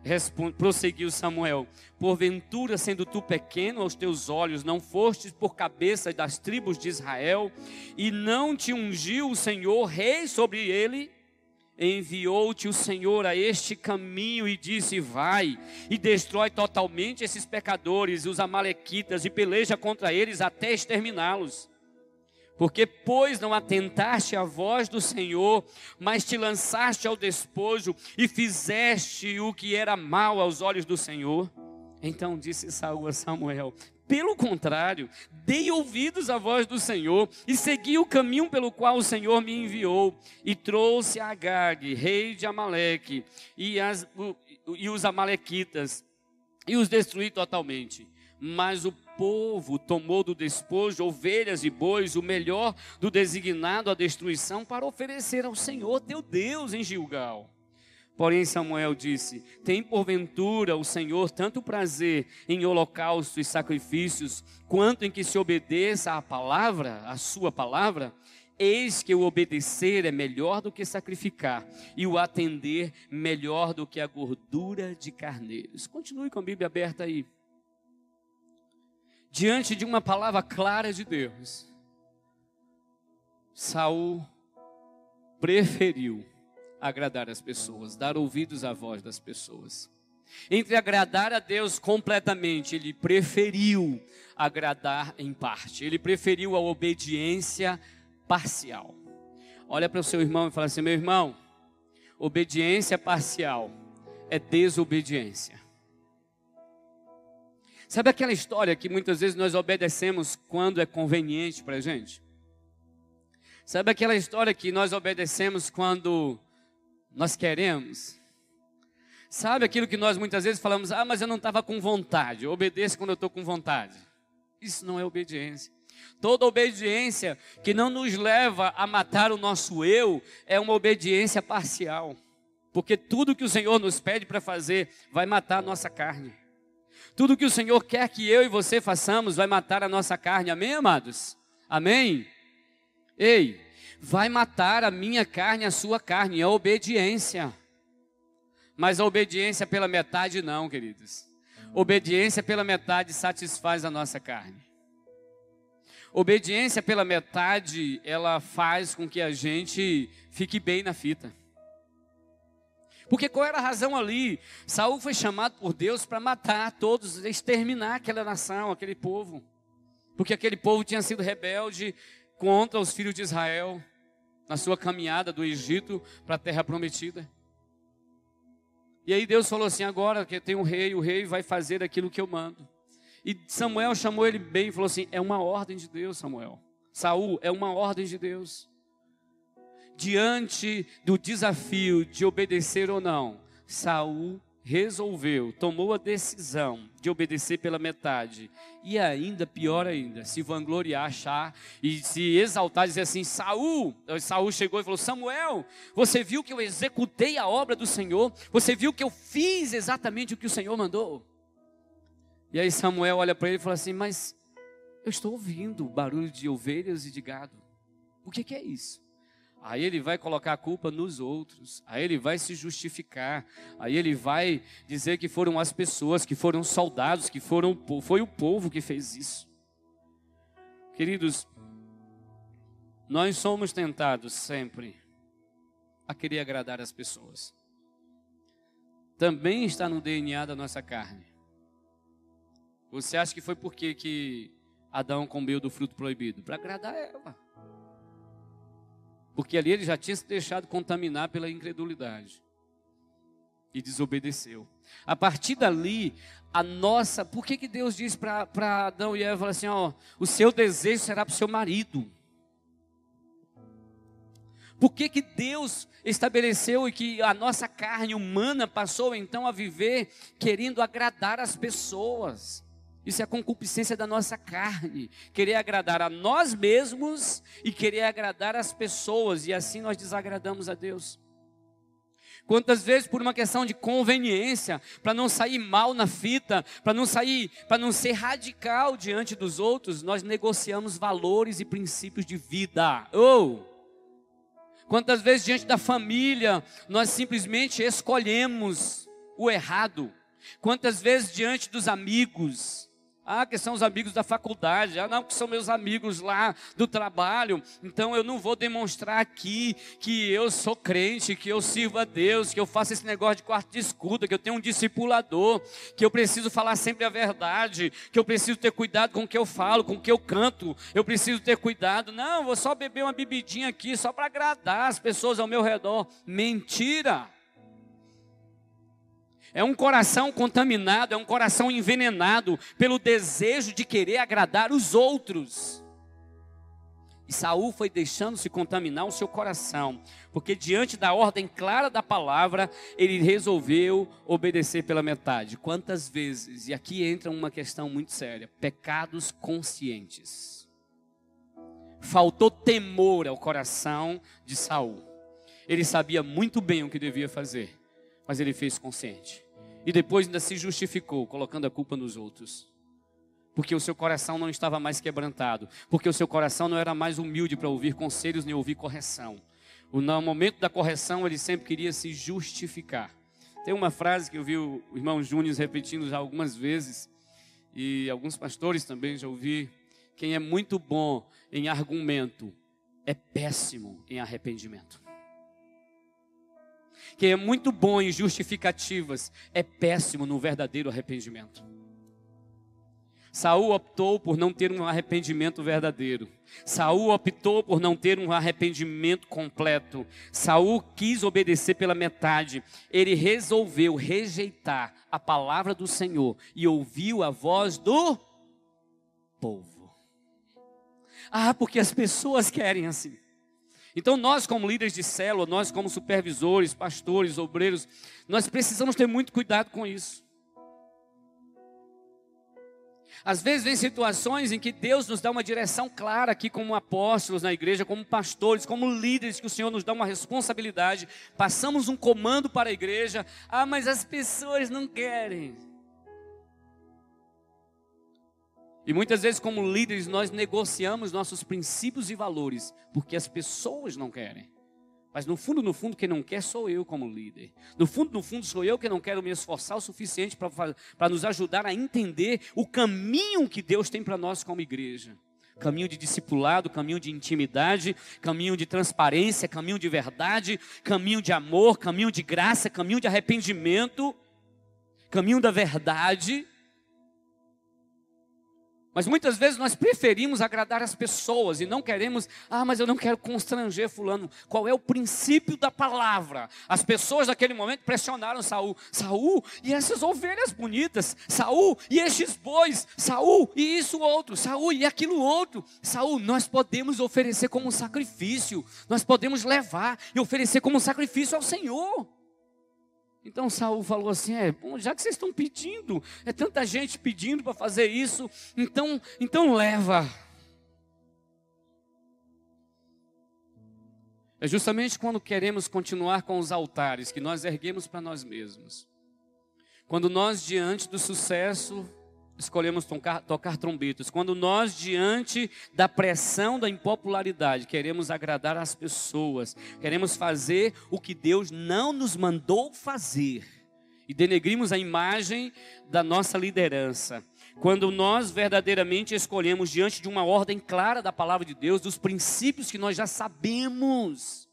Respond, prosseguiu Samuel: Porventura, sendo tu pequeno aos teus olhos, não fostes por cabeça das tribos de Israel, e não te ungiu o Senhor rei sobre ele? Enviou-te o Senhor a este caminho e disse: Vai e destrói totalmente esses pecadores, os Amalequitas, e peleja contra eles até exterminá-los. Porque, pois, não atentaste à voz do Senhor, mas te lançaste ao despojo e fizeste o que era mal aos olhos do Senhor. Então disse Saul a Samuel: Pelo contrário, dei ouvidos à voz do Senhor e segui o caminho pelo qual o Senhor me enviou, e trouxe a Agag, rei de Amaleque, e, as, e os Amalequitas, e os destruí totalmente. Mas o povo tomou do despojo ovelhas e bois, o melhor do designado à destruição, para oferecer ao Senhor teu Deus em Gilgal. Porém, Samuel disse: Tem porventura o Senhor tanto prazer em holocaustos e sacrifícios, quanto em que se obedeça à palavra, à sua palavra? Eis que o obedecer é melhor do que sacrificar, e o atender melhor do que a gordura de carneiros. Continue com a Bíblia aberta aí diante de uma palavra clara de Deus, Saul preferiu agradar as pessoas, dar ouvidos à voz das pessoas. Entre agradar a Deus completamente, ele preferiu agradar em parte. Ele preferiu a obediência parcial. Olha para o seu irmão e fala assim: meu irmão, obediência parcial é desobediência. Sabe aquela história que muitas vezes nós obedecemos quando é conveniente para a gente? Sabe aquela história que nós obedecemos quando nós queremos? Sabe aquilo que nós muitas vezes falamos, ah, mas eu não estava com vontade, eu obedeço quando eu estou com vontade. Isso não é obediência. Toda obediência que não nos leva a matar o nosso eu é uma obediência parcial. Porque tudo que o Senhor nos pede para fazer vai matar a nossa carne. Tudo que o Senhor quer que eu e você façamos vai matar a nossa carne. Amém, amados? Amém? Ei, vai matar a minha carne, a sua carne, é obediência. Mas a obediência pela metade não, queridos. Obediência pela metade satisfaz a nossa carne. Obediência pela metade, ela faz com que a gente fique bem na fita. Porque qual era a razão ali? Saul foi chamado por Deus para matar todos, exterminar aquela nação, aquele povo. Porque aquele povo tinha sido rebelde contra os filhos de Israel na sua caminhada do Egito para a terra prometida. E aí Deus falou assim: agora que tem um rei, o rei vai fazer aquilo que eu mando. E Samuel chamou ele bem e falou assim: é uma ordem de Deus, Samuel. Saul, é uma ordem de Deus diante do desafio de obedecer ou não, Saul resolveu, tomou a decisão de obedecer pela metade e ainda pior ainda, se vangloriar, achar e se exaltar, dizer assim: Saul, Saul chegou e falou: Samuel, você viu que eu executei a obra do Senhor? Você viu que eu fiz exatamente o que o Senhor mandou? E aí Samuel olha para ele e fala assim: Mas eu estou ouvindo barulho de ovelhas e de gado. O que, que é isso? Aí ele vai colocar a culpa nos outros, aí ele vai se justificar, aí ele vai dizer que foram as pessoas, que foram soldados, que foram foi o povo que fez isso. Queridos, nós somos tentados sempre a querer agradar as pessoas. Também está no DNA da nossa carne. Você acha que foi porque que Adão comeu do fruto proibido? Para agradar Eva. Porque ali ele já tinha se deixado contaminar pela incredulidade. E desobedeceu. A partir dali, a nossa. Por que, que Deus diz para Adão e Eva assim: ó, o seu desejo será para o seu marido? Por que, que Deus estabeleceu e que a nossa carne humana passou então a viver querendo agradar as pessoas? Isso é a concupiscência da nossa carne, querer agradar a nós mesmos e querer agradar as pessoas, e assim nós desagradamos a Deus. Quantas vezes por uma questão de conveniência, para não sair mal na fita, para não sair, para não ser radical diante dos outros, nós negociamos valores e princípios de vida. Ou oh! quantas vezes diante da família nós simplesmente escolhemos o errado? Quantas vezes diante dos amigos ah, que são os amigos da faculdade. Ah, não, que são meus amigos lá do trabalho. Então eu não vou demonstrar aqui que eu sou crente, que eu sirvo a Deus, que eu faço esse negócio de quarto de escuta, que eu tenho um discipulador, que eu preciso falar sempre a verdade, que eu preciso ter cuidado com o que eu falo, com o que eu canto. Eu preciso ter cuidado. Não, vou só beber uma bebidinha aqui, só para agradar as pessoas ao meu redor. Mentira! É um coração contaminado, é um coração envenenado pelo desejo de querer agradar os outros. E Saul foi deixando se contaminar o seu coração, porque diante da ordem clara da palavra, ele resolveu obedecer pela metade. Quantas vezes, e aqui entra uma questão muito séria, pecados conscientes. Faltou temor ao coração de Saul. Ele sabia muito bem o que devia fazer, mas ele fez consciente. E depois ainda se justificou, colocando a culpa nos outros. Porque o seu coração não estava mais quebrantado. Porque o seu coração não era mais humilde para ouvir conselhos nem ouvir correção. No momento da correção, ele sempre queria se justificar. Tem uma frase que eu vi o irmão Júnior repetindo já algumas vezes, e alguns pastores também já ouvi. Quem é muito bom em argumento é péssimo em arrependimento. Quem é muito bom em justificativas é péssimo no verdadeiro arrependimento. Saul optou por não ter um arrependimento verdadeiro. Saul optou por não ter um arrependimento completo. Saul quis obedecer pela metade. Ele resolveu rejeitar a palavra do Senhor e ouviu a voz do povo. Ah, porque as pessoas querem assim. Então, nós, como líderes de célula, nós, como supervisores, pastores, obreiros, nós precisamos ter muito cuidado com isso. Às vezes vem situações em que Deus nos dá uma direção clara aqui como apóstolos na igreja, como pastores, como líderes, que o Senhor nos dá uma responsabilidade, passamos um comando para a igreja, ah, mas as pessoas não querem. E muitas vezes, como líderes, nós negociamos nossos princípios e valores, porque as pessoas não querem. Mas no fundo, no fundo, quem não quer sou eu como líder. No fundo, no fundo, sou eu que não quero me esforçar o suficiente para nos ajudar a entender o caminho que Deus tem para nós como igreja. Caminho de discipulado, caminho de intimidade, caminho de transparência, caminho de verdade, caminho de amor, caminho de graça, caminho de arrependimento, caminho da verdade. Mas muitas vezes nós preferimos agradar as pessoas e não queremos, ah, mas eu não quero constranger fulano. Qual é o princípio da palavra? As pessoas naquele momento pressionaram Saul. Saul, e essas ovelhas bonitas? Saul, e estes bois? Saul, e isso outro? Saul, e aquilo outro? Saul, nós podemos oferecer como sacrifício. Nós podemos levar e oferecer como sacrifício ao Senhor. Então Saul falou assim: é, bom, já que vocês estão pedindo, é tanta gente pedindo para fazer isso, então, então leva. É justamente quando queremos continuar com os altares que nós erguemos para nós mesmos. Quando nós, diante do sucesso, escolhemos tocar, tocar trombetas. Quando nós, diante da pressão da impopularidade, queremos agradar as pessoas, queremos fazer o que Deus não nos mandou fazer e denegrimos a imagem da nossa liderança. Quando nós verdadeiramente escolhemos diante de uma ordem clara da palavra de Deus, dos princípios que nós já sabemos,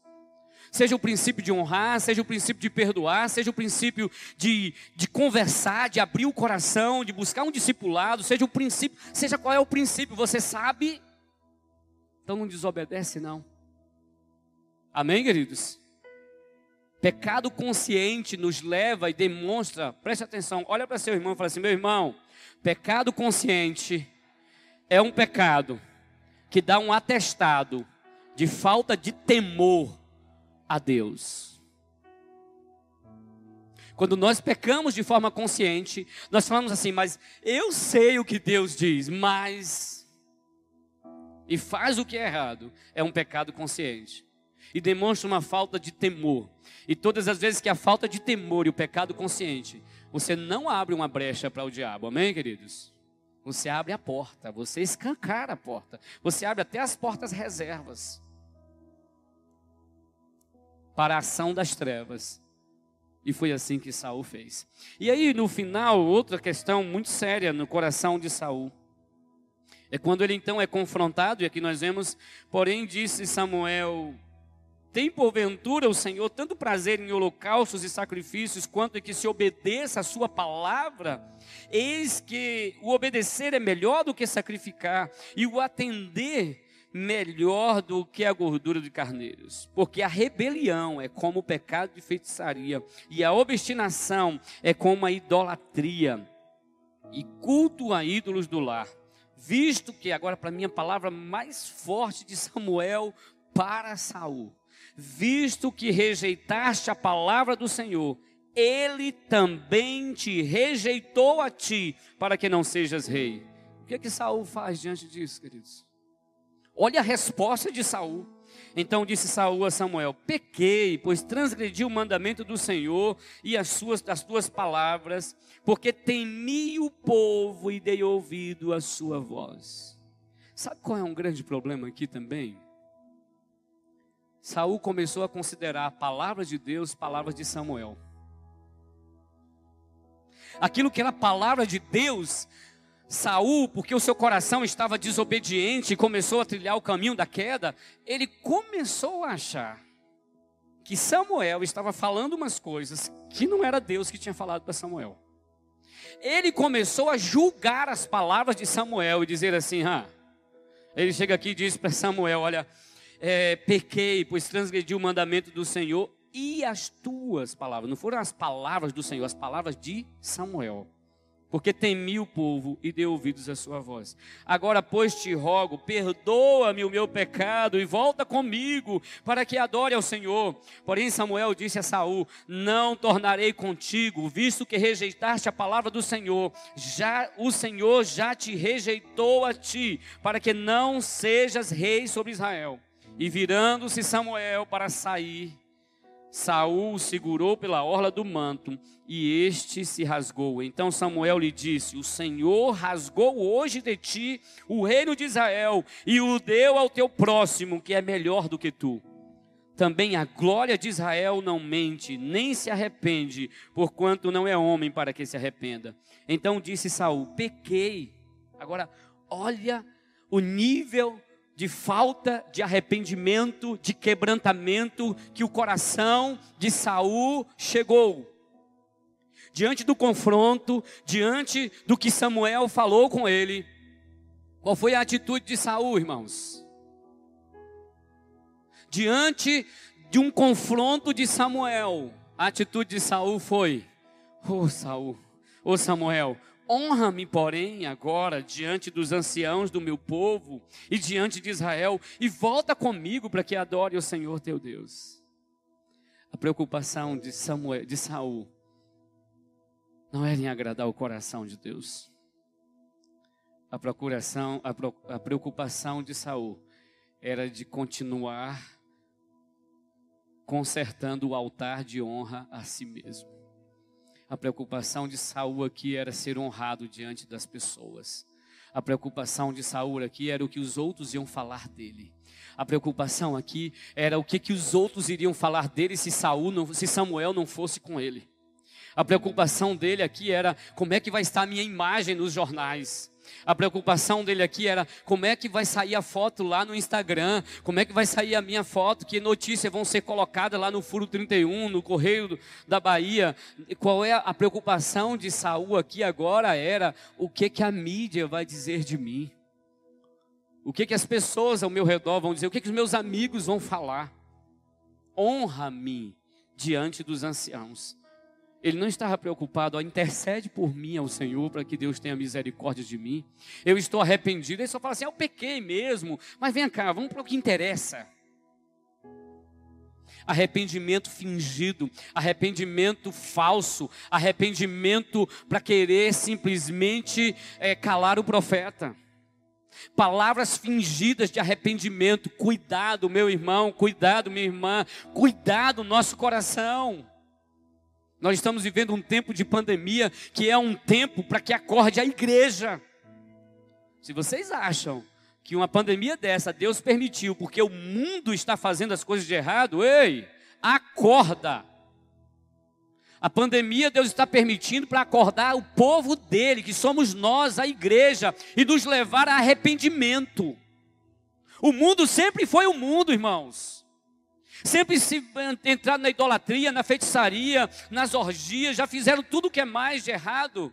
seja o princípio de honrar, seja o princípio de perdoar, seja o princípio de, de conversar, de abrir o coração, de buscar um discipulado, seja o princípio, seja qual é o princípio, você sabe, então não desobedece, não. Amém, queridos? Pecado consciente nos leva e demonstra, preste atenção, olha para seu irmão e fala assim: meu irmão, pecado consciente é um pecado que dá um atestado de falta de temor a Deus. Quando nós pecamos de forma consciente, nós falamos assim, mas eu sei o que Deus diz, mas. E faz o que é errado, é um pecado consciente. E demonstra uma falta de temor. E todas as vezes que a falta de temor e o pecado consciente, você não abre uma brecha para o diabo, amém, queridos? Você abre a porta, você escancara a porta, você abre até as portas reservas para a ação das trevas. E foi assim que Saul fez. E aí, no final, outra questão muito séria no coração de Saul. É quando ele então é confrontado, e aqui nós vemos, porém disse Samuel: Tem porventura o Senhor tanto prazer em holocaustos e sacrifícios, quanto em que se obedeça a sua palavra? Eis que o obedecer é melhor do que sacrificar, e o atender melhor do que a gordura de carneiros, porque a rebelião é como o pecado de feitiçaria, e a obstinação é como a idolatria e culto a ídolos do lar. Visto que agora para mim a palavra mais forte de Samuel para Saul, visto que rejeitaste a palavra do Senhor, ele também te rejeitou a ti, para que não sejas rei. O que é que Saul faz diante disso, queridos? Olha a resposta de Saul. Então disse Saul a Samuel: Pequei, pois transgredi o mandamento do Senhor e as suas as tuas palavras, porque temi o povo e dei ouvido à sua voz. Sabe qual é um grande problema aqui também? Saul começou a considerar a palavra de Deus palavras de Samuel. Aquilo que era palavra de Deus, Saul, porque o seu coração estava desobediente e começou a trilhar o caminho da queda, ele começou a achar que Samuel estava falando umas coisas que não era Deus que tinha falado para Samuel. Ele começou a julgar as palavras de Samuel e dizer assim: ah, ele chega aqui e diz para Samuel: Olha, é, pequei, pois transgredi o mandamento do Senhor e as tuas palavras. Não foram as palavras do Senhor, as palavras de Samuel porque temi o povo e deu ouvidos à sua voz. Agora, pois, te rogo, perdoa-me o meu pecado e volta comigo, para que adore ao Senhor. Porém, Samuel disse a Saul: Não tornarei contigo, visto que rejeitaste a palavra do Senhor. Já o Senhor já te rejeitou a ti, para que não sejas rei sobre Israel. E virando-se Samuel para sair, Saul o segurou pela orla do manto e este se rasgou. Então Samuel lhe disse: O Senhor rasgou hoje de ti o reino de Israel e o deu ao teu próximo, que é melhor do que tu. Também a glória de Israel não mente, nem se arrepende, porquanto não é homem para que se arrependa. Então disse Saul: Pequei. Agora, olha o nível de falta de arrependimento, de quebrantamento que o coração de Saul chegou. Diante do confronto, diante do que Samuel falou com ele, qual foi a atitude de Saul, irmãos? Diante de um confronto de Samuel, a atitude de Saul foi: "Ô oh, Saul, ô oh, Samuel, Honra-me, porém, agora diante dos anciãos do meu povo e diante de Israel, e volta comigo para que adore o Senhor teu Deus. A preocupação de Samuel, de Saul, não era em agradar o coração de Deus. A procuração, a, pro, a preocupação de Saul era de continuar consertando o altar de honra a si mesmo. A preocupação de Saul aqui era ser honrado diante das pessoas. A preocupação de Saul aqui era o que os outros iam falar dele. A preocupação aqui era o que, que os outros iriam falar dele se Saul não, se Samuel não fosse com ele. A preocupação dele aqui era como é que vai estar a minha imagem nos jornais. A preocupação dele aqui era como é que vai sair a foto lá no Instagram, como é que vai sair a minha foto, que notícias vão ser colocadas lá no Furo 31, no Correio da Bahia. Qual é a preocupação de Saul aqui agora era o que que a mídia vai dizer de mim? O que que as pessoas ao meu redor vão dizer? O que que os meus amigos vão falar? Honra-me diante dos anciãos. Ele não estava preocupado, ó, intercede por mim ao Senhor para que Deus tenha misericórdia de mim. Eu estou arrependido. Ele só fala assim: eu pequei mesmo, mas vem cá, vamos para o que interessa. Arrependimento fingido, arrependimento falso, arrependimento para querer simplesmente é, calar o profeta. Palavras fingidas de arrependimento. Cuidado, meu irmão, cuidado, minha irmã, cuidado nosso coração. Nós estamos vivendo um tempo de pandemia que é um tempo para que acorde a igreja. Se vocês acham que uma pandemia dessa Deus permitiu porque o mundo está fazendo as coisas de errado, ei, acorda. A pandemia Deus está permitindo para acordar o povo dele, que somos nós, a igreja, e nos levar a arrependimento. O mundo sempre foi o mundo, irmãos sempre se entraram na idolatria, na feitiçaria, nas orgias, já fizeram tudo que é mais de errado.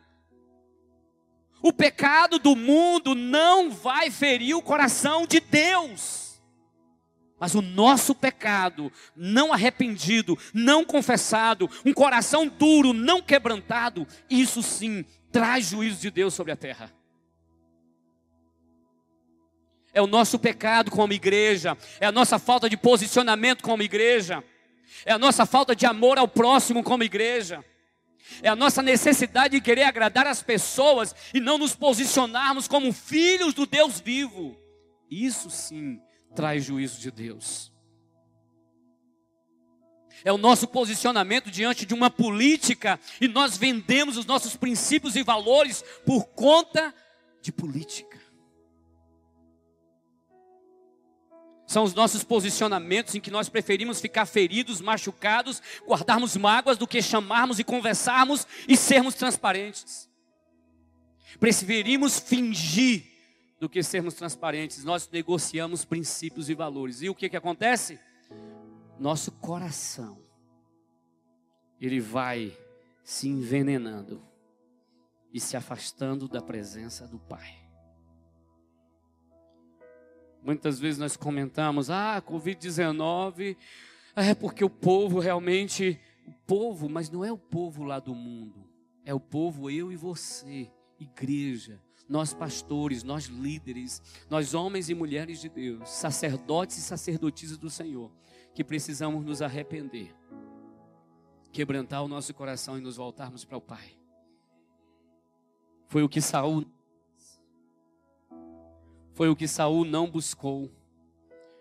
O pecado do mundo não vai ferir o coração de Deus. Mas o nosso pecado, não arrependido, não confessado, um coração duro, não quebrantado, isso sim traz juízo de Deus sobre a terra. É o nosso pecado como igreja, é a nossa falta de posicionamento como igreja, é a nossa falta de amor ao próximo como igreja, é a nossa necessidade de querer agradar as pessoas e não nos posicionarmos como filhos do Deus vivo. Isso sim traz juízo de Deus. É o nosso posicionamento diante de uma política e nós vendemos os nossos princípios e valores por conta de política. São os nossos posicionamentos em que nós preferimos ficar feridos, machucados, guardarmos mágoas do que chamarmos e conversarmos e sermos transparentes. Preferimos fingir do que sermos transparentes. Nós negociamos princípios e valores. E o que, que acontece? Nosso coração, ele vai se envenenando e se afastando da presença do Pai. Muitas vezes nós comentamos, ah, Covid-19 é porque o povo realmente, o povo, mas não é o povo lá do mundo, é o povo eu e você, igreja, nós pastores, nós líderes, nós homens e mulheres de Deus, sacerdotes e sacerdotisas do Senhor, que precisamos nos arrepender, quebrantar o nosso coração e nos voltarmos para o Pai. Foi o que Saul foi o que Saul não buscou.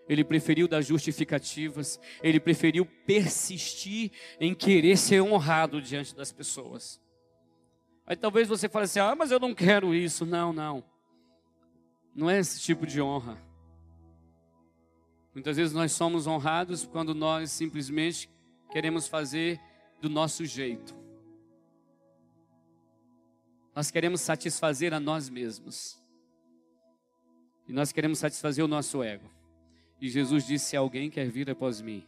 Ele preferiu dar justificativas, ele preferiu persistir em querer ser honrado diante das pessoas. Aí talvez você fale assim: "Ah, mas eu não quero isso". Não, não. Não é esse tipo de honra. Muitas vezes nós somos honrados quando nós simplesmente queremos fazer do nosso jeito. Nós queremos satisfazer a nós mesmos. E nós queremos satisfazer o nosso ego. E Jesus disse: Se alguém quer vir após mim,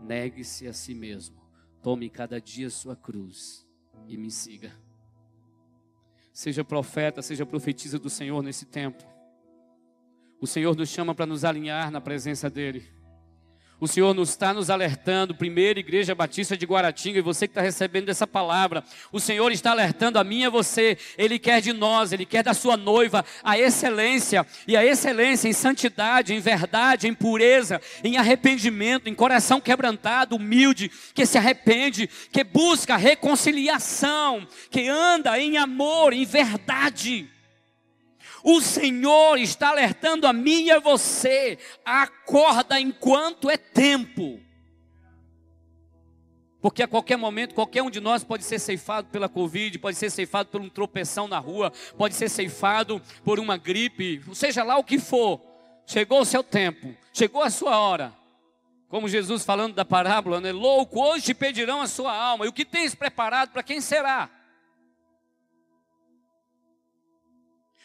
negue-se a si mesmo, tome cada dia sua cruz e me siga. Seja profeta, seja profetisa do Senhor nesse tempo. O Senhor nos chama para nos alinhar na presença dEle. O Senhor nos está nos alertando, primeira Igreja Batista de Guaratinga, e você que está recebendo essa palavra, o Senhor está alertando a mim e a você, Ele quer de nós, Ele quer da sua noiva a excelência, e a excelência em santidade, em verdade, em pureza, em arrependimento, em coração quebrantado, humilde, que se arrepende, que busca reconciliação, que anda em amor, em verdade. O Senhor está alertando a mim e a você. Acorda enquanto é tempo. Porque a qualquer momento, qualquer um de nós pode ser ceifado pela Covid, pode ser ceifado por um tropeção na rua, pode ser ceifado por uma gripe, seja lá o que for. Chegou o seu tempo, chegou a sua hora. Como Jesus falando da parábola, né? Louco, hoje te pedirão a sua alma. E o que tens preparado para quem será?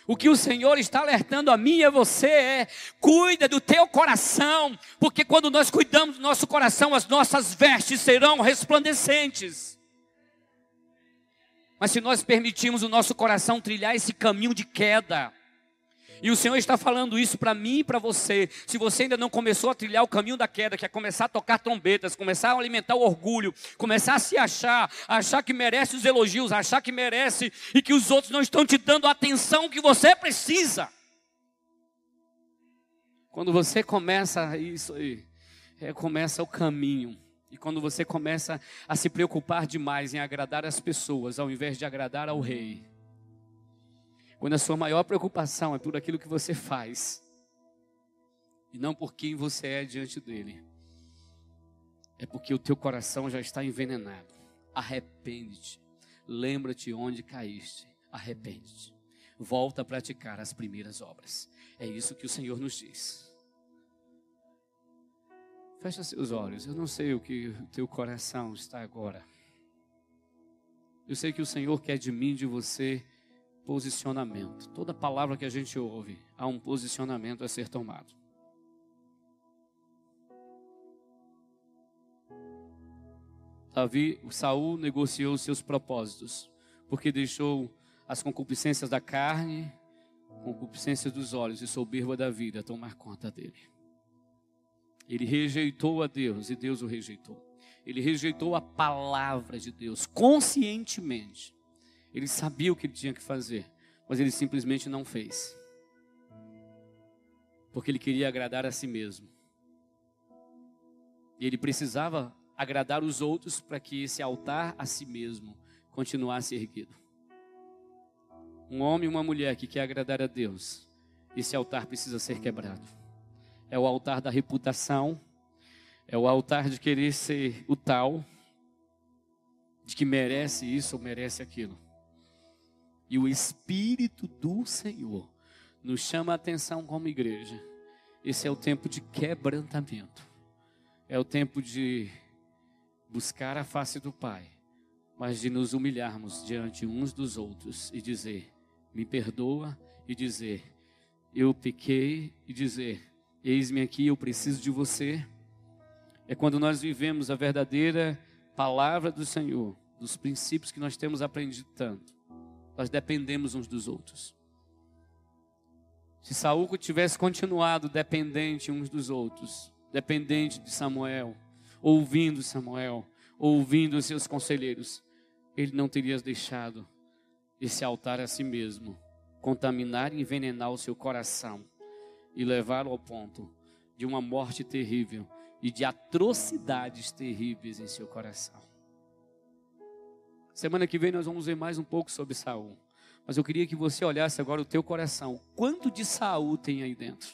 O que o Senhor está alertando a mim e a você é: cuida do teu coração, porque quando nós cuidamos do nosso coração, as nossas vestes serão resplandecentes. Mas se nós permitirmos o nosso coração trilhar esse caminho de queda, e o Senhor está falando isso para mim e para você. Se você ainda não começou a trilhar o caminho da queda, que é começar a tocar trombetas, começar a alimentar o orgulho, começar a se achar, achar que merece os elogios, achar que merece e que os outros não estão te dando a atenção que você precisa. Quando você começa isso aí, é, começa o caminho. E quando você começa a se preocupar demais em agradar as pessoas, ao invés de agradar ao rei, quando a sua maior preocupação é por aquilo que você faz e não por quem você é diante dele, é porque o teu coração já está envenenado. Arrepende-te. Lembra-te onde caíste. Arrepende-te. Volta a praticar as primeiras obras. É isso que o Senhor nos diz. Fecha seus olhos. Eu não sei o que o teu coração está agora. Eu sei que o Senhor quer de mim, de você, posicionamento. Toda palavra que a gente ouve, há um posicionamento a ser tomado. Davi, Saul negociou seus propósitos, porque deixou as concupiscências da carne, concupiscências dos olhos e soberba da vida tomar conta dele. Ele rejeitou a Deus e Deus o rejeitou. Ele rejeitou a palavra de Deus conscientemente. Ele sabia o que ele tinha que fazer, mas ele simplesmente não fez. Porque ele queria agradar a si mesmo. E ele precisava agradar os outros para que esse altar a si mesmo continuasse erguido. Um homem e uma mulher que quer agradar a Deus, esse altar precisa ser quebrado. É o altar da reputação, é o altar de querer ser o tal, de que merece isso ou merece aquilo. E o Espírito do Senhor nos chama a atenção como igreja. Esse é o tempo de quebrantamento. É o tempo de buscar a face do Pai, mas de nos humilharmos diante uns dos outros e dizer: me perdoa e dizer: Eu pequei e dizer: Eis-me aqui, eu preciso de você. É quando nós vivemos a verdadeira palavra do Senhor, dos princípios que nós temos aprendido tanto. Nós dependemos uns dos outros. Se Saúl tivesse continuado dependente uns dos outros, dependente de Samuel, ouvindo Samuel, ouvindo os seus conselheiros, ele não teria deixado esse altar a si mesmo, contaminar e envenenar o seu coração e levá-lo ao ponto de uma morte terrível e de atrocidades terríveis em seu coração. Semana que vem nós vamos ver mais um pouco sobre Saul. Mas eu queria que você olhasse agora o teu coração. Quanto de Saul tem aí dentro?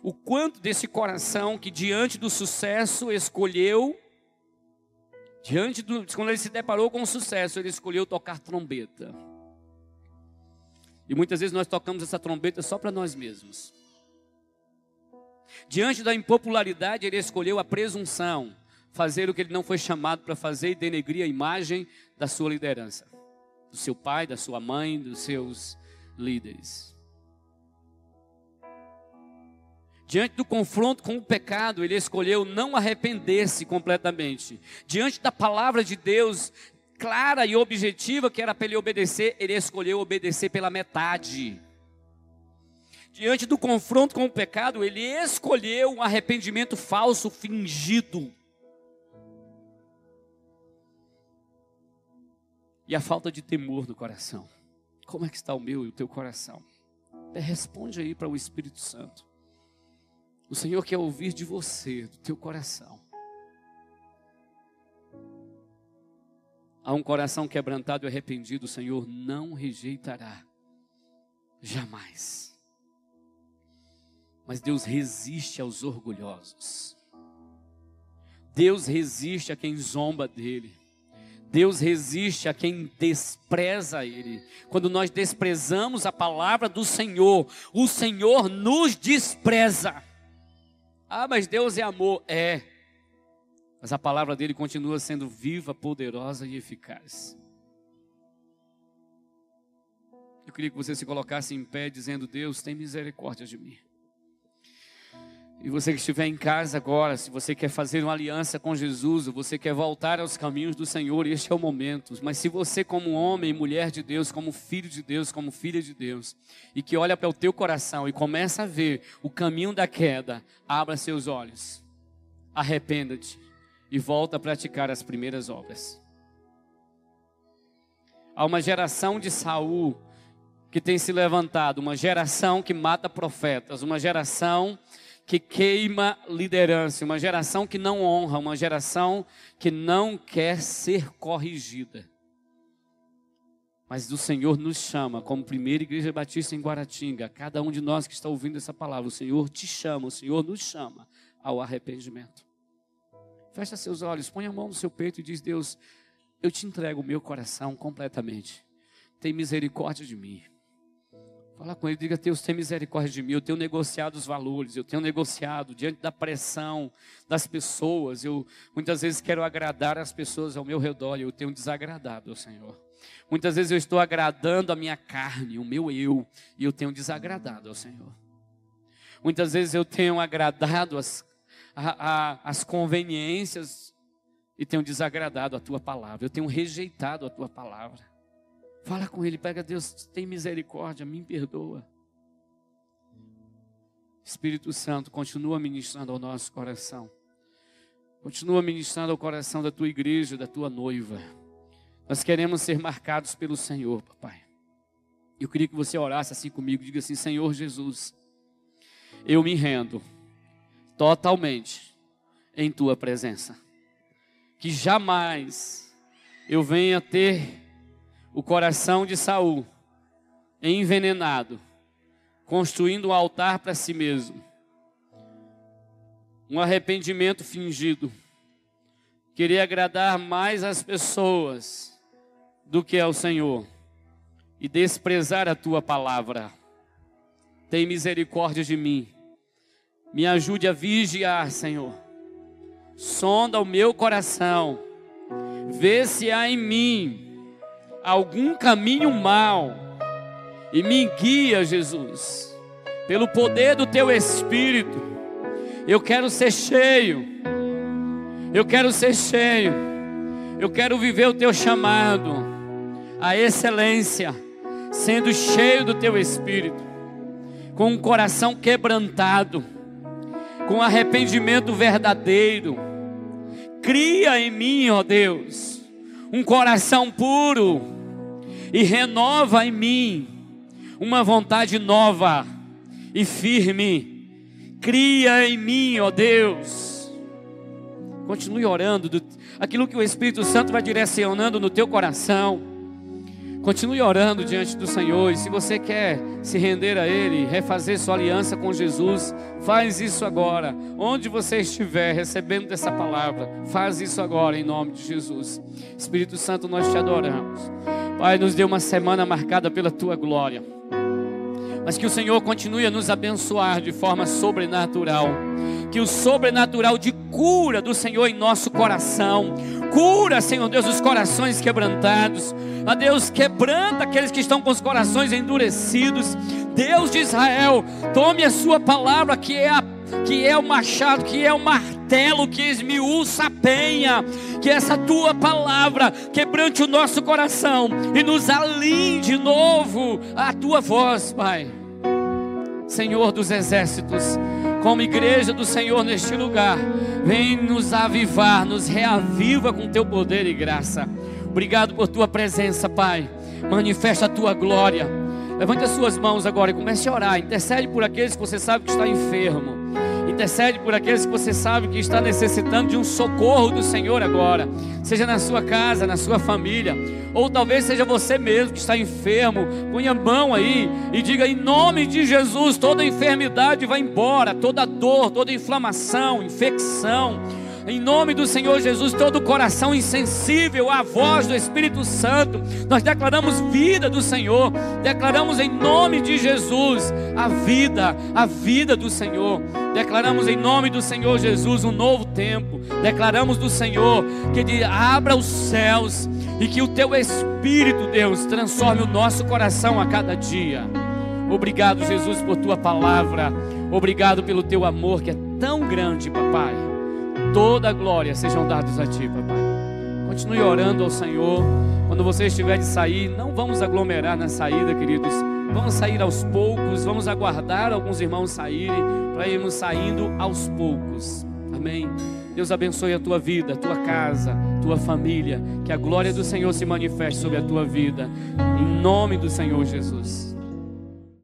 O quanto desse coração que diante do sucesso escolheu diante do quando ele se deparou com o sucesso, ele escolheu tocar trombeta. E muitas vezes nós tocamos essa trombeta só para nós mesmos. Diante da impopularidade, ele escolheu a presunção, fazer o que ele não foi chamado para fazer e denegrir a imagem da sua liderança, do seu pai, da sua mãe, dos seus líderes. Diante do confronto com o pecado, ele escolheu não arrepender-se completamente. Diante da palavra de Deus, clara e objetiva que era para ele obedecer, ele escolheu obedecer pela metade. Diante do confronto com o pecado, ele escolheu um arrependimento falso, fingido. E a falta de temor no coração. Como é que está o meu e o teu coração? Responde aí para o Espírito Santo. O Senhor quer ouvir de você, do teu coração. A um coração quebrantado e arrependido, o Senhor não rejeitará. Jamais. Mas Deus resiste aos orgulhosos. Deus resiste a quem zomba dele. Deus resiste a quem despreza Ele. Quando nós desprezamos a palavra do Senhor, o Senhor nos despreza. Ah, mas Deus é amor. É. Mas a palavra dele continua sendo viva, poderosa e eficaz. Eu queria que você se colocasse em pé, dizendo: Deus, tem misericórdia de mim. E você que estiver em casa agora, se você quer fazer uma aliança com Jesus, ou você quer voltar aos caminhos do Senhor, este é o momento. Mas se você, como homem e mulher de Deus, como filho de Deus, como filha de Deus, e que olha para o teu coração e começa a ver o caminho da queda, abra seus olhos, arrependa-te e volta a praticar as primeiras obras. Há uma geração de Saul que tem se levantado, uma geração que mata profetas, uma geração que queima liderança, uma geração que não honra, uma geração que não quer ser corrigida. Mas o Senhor nos chama, como primeira igreja batista em Guaratinga, cada um de nós que está ouvindo essa palavra, o Senhor te chama, o Senhor nos chama ao arrependimento. Fecha seus olhos, põe a mão no seu peito e diz: Deus, eu te entrego o meu coração completamente. Tem misericórdia de mim. Fala com ele, diga: Deus, tem misericórdia de mim. Eu tenho negociado os valores, eu tenho negociado diante da pressão das pessoas. Eu muitas vezes quero agradar as pessoas ao meu redor eu tenho desagradado ao Senhor. Muitas vezes eu estou agradando a minha carne, o meu eu, e eu tenho desagradado ao Senhor. Muitas vezes eu tenho agradado as a, a, as conveniências e tenho desagradado a tua palavra, eu tenho rejeitado a tua palavra. Fala com ele, pega Deus, tem misericórdia, me perdoa. Espírito Santo, continua ministrando ao nosso coração. Continua ministrando ao coração da tua igreja, da tua noiva. Nós queremos ser marcados pelo Senhor, papai. Eu queria que você orasse assim comigo, diga assim: Senhor Jesus, eu me rendo totalmente em tua presença. Que jamais eu venha ter o coração de Saul envenenado, construindo um altar para si mesmo. Um arrependimento fingido. Querer agradar mais as pessoas do que ao Senhor e desprezar a tua palavra. Tem misericórdia de mim me ajude a vigiar, Senhor. Sonda o meu coração. Vê se há em mim algum caminho mal e me guia, Jesus, pelo poder do teu Espírito. Eu quero ser cheio, eu quero ser cheio, eu quero viver o teu chamado, a excelência, sendo cheio do teu Espírito, com um coração quebrantado, com arrependimento verdadeiro. Cria em mim, ó Deus, um coração puro e renova em mim uma vontade nova e firme. Cria em mim, ó Deus. Continue orando, do, aquilo que o Espírito Santo vai direcionando no teu coração. Continue orando diante do Senhor. E se você quer se render a Ele, refazer sua aliança com Jesus, faz isso agora. Onde você estiver recebendo dessa palavra, faz isso agora em nome de Jesus. Espírito Santo, nós te adoramos. Pai, nos dê uma semana marcada pela tua glória mas que o Senhor continue a nos abençoar de forma sobrenatural. Que o sobrenatural de cura do Senhor em nosso coração, cura, Senhor Deus, os corações quebrantados. A Deus, quebranta aqueles que estão com os corações endurecidos. Deus de Israel, tome a sua palavra que é a que é o machado, que é o martelo que esmiuça a penha, que essa tua palavra quebrante o nosso coração e nos alinhe de novo a tua voz, Pai. Senhor dos exércitos, como igreja do Senhor neste lugar, vem nos avivar, nos reaviva com teu poder e graça. Obrigado por tua presença, Pai. Manifesta a tua glória. Levante as suas mãos agora e comece a orar. Intercede por aqueles que você sabe que está enfermo. Intercede por aqueles que você sabe que está necessitando de um socorro do Senhor agora, seja na sua casa, na sua família, ou talvez seja você mesmo que está enfermo. Ponha a mão aí e diga em nome de Jesus: toda enfermidade vai embora, toda dor, toda inflamação, infecção em nome do Senhor Jesus, todo coração insensível à voz do Espírito Santo, nós declaramos vida do Senhor, declaramos em nome de Jesus a vida, a vida do Senhor, declaramos em nome do Senhor Jesus um novo tempo, declaramos do Senhor que Ele abra os céus e que o Teu Espírito, Deus, transforme o nosso coração a cada dia. Obrigado, Jesus, por Tua palavra, obrigado pelo Teu amor que é tão grande, Papai toda a glória sejam dados a Ti, papai. Continue orando ao Senhor. Quando você estiver de sair, não vamos aglomerar na saída, queridos. Vamos sair aos poucos, vamos aguardar alguns irmãos saírem, para irmos saindo aos poucos. Amém. Deus abençoe a tua vida, a tua casa, a tua família. Que a glória do Senhor se manifeste sobre a tua vida. Em nome do Senhor Jesus.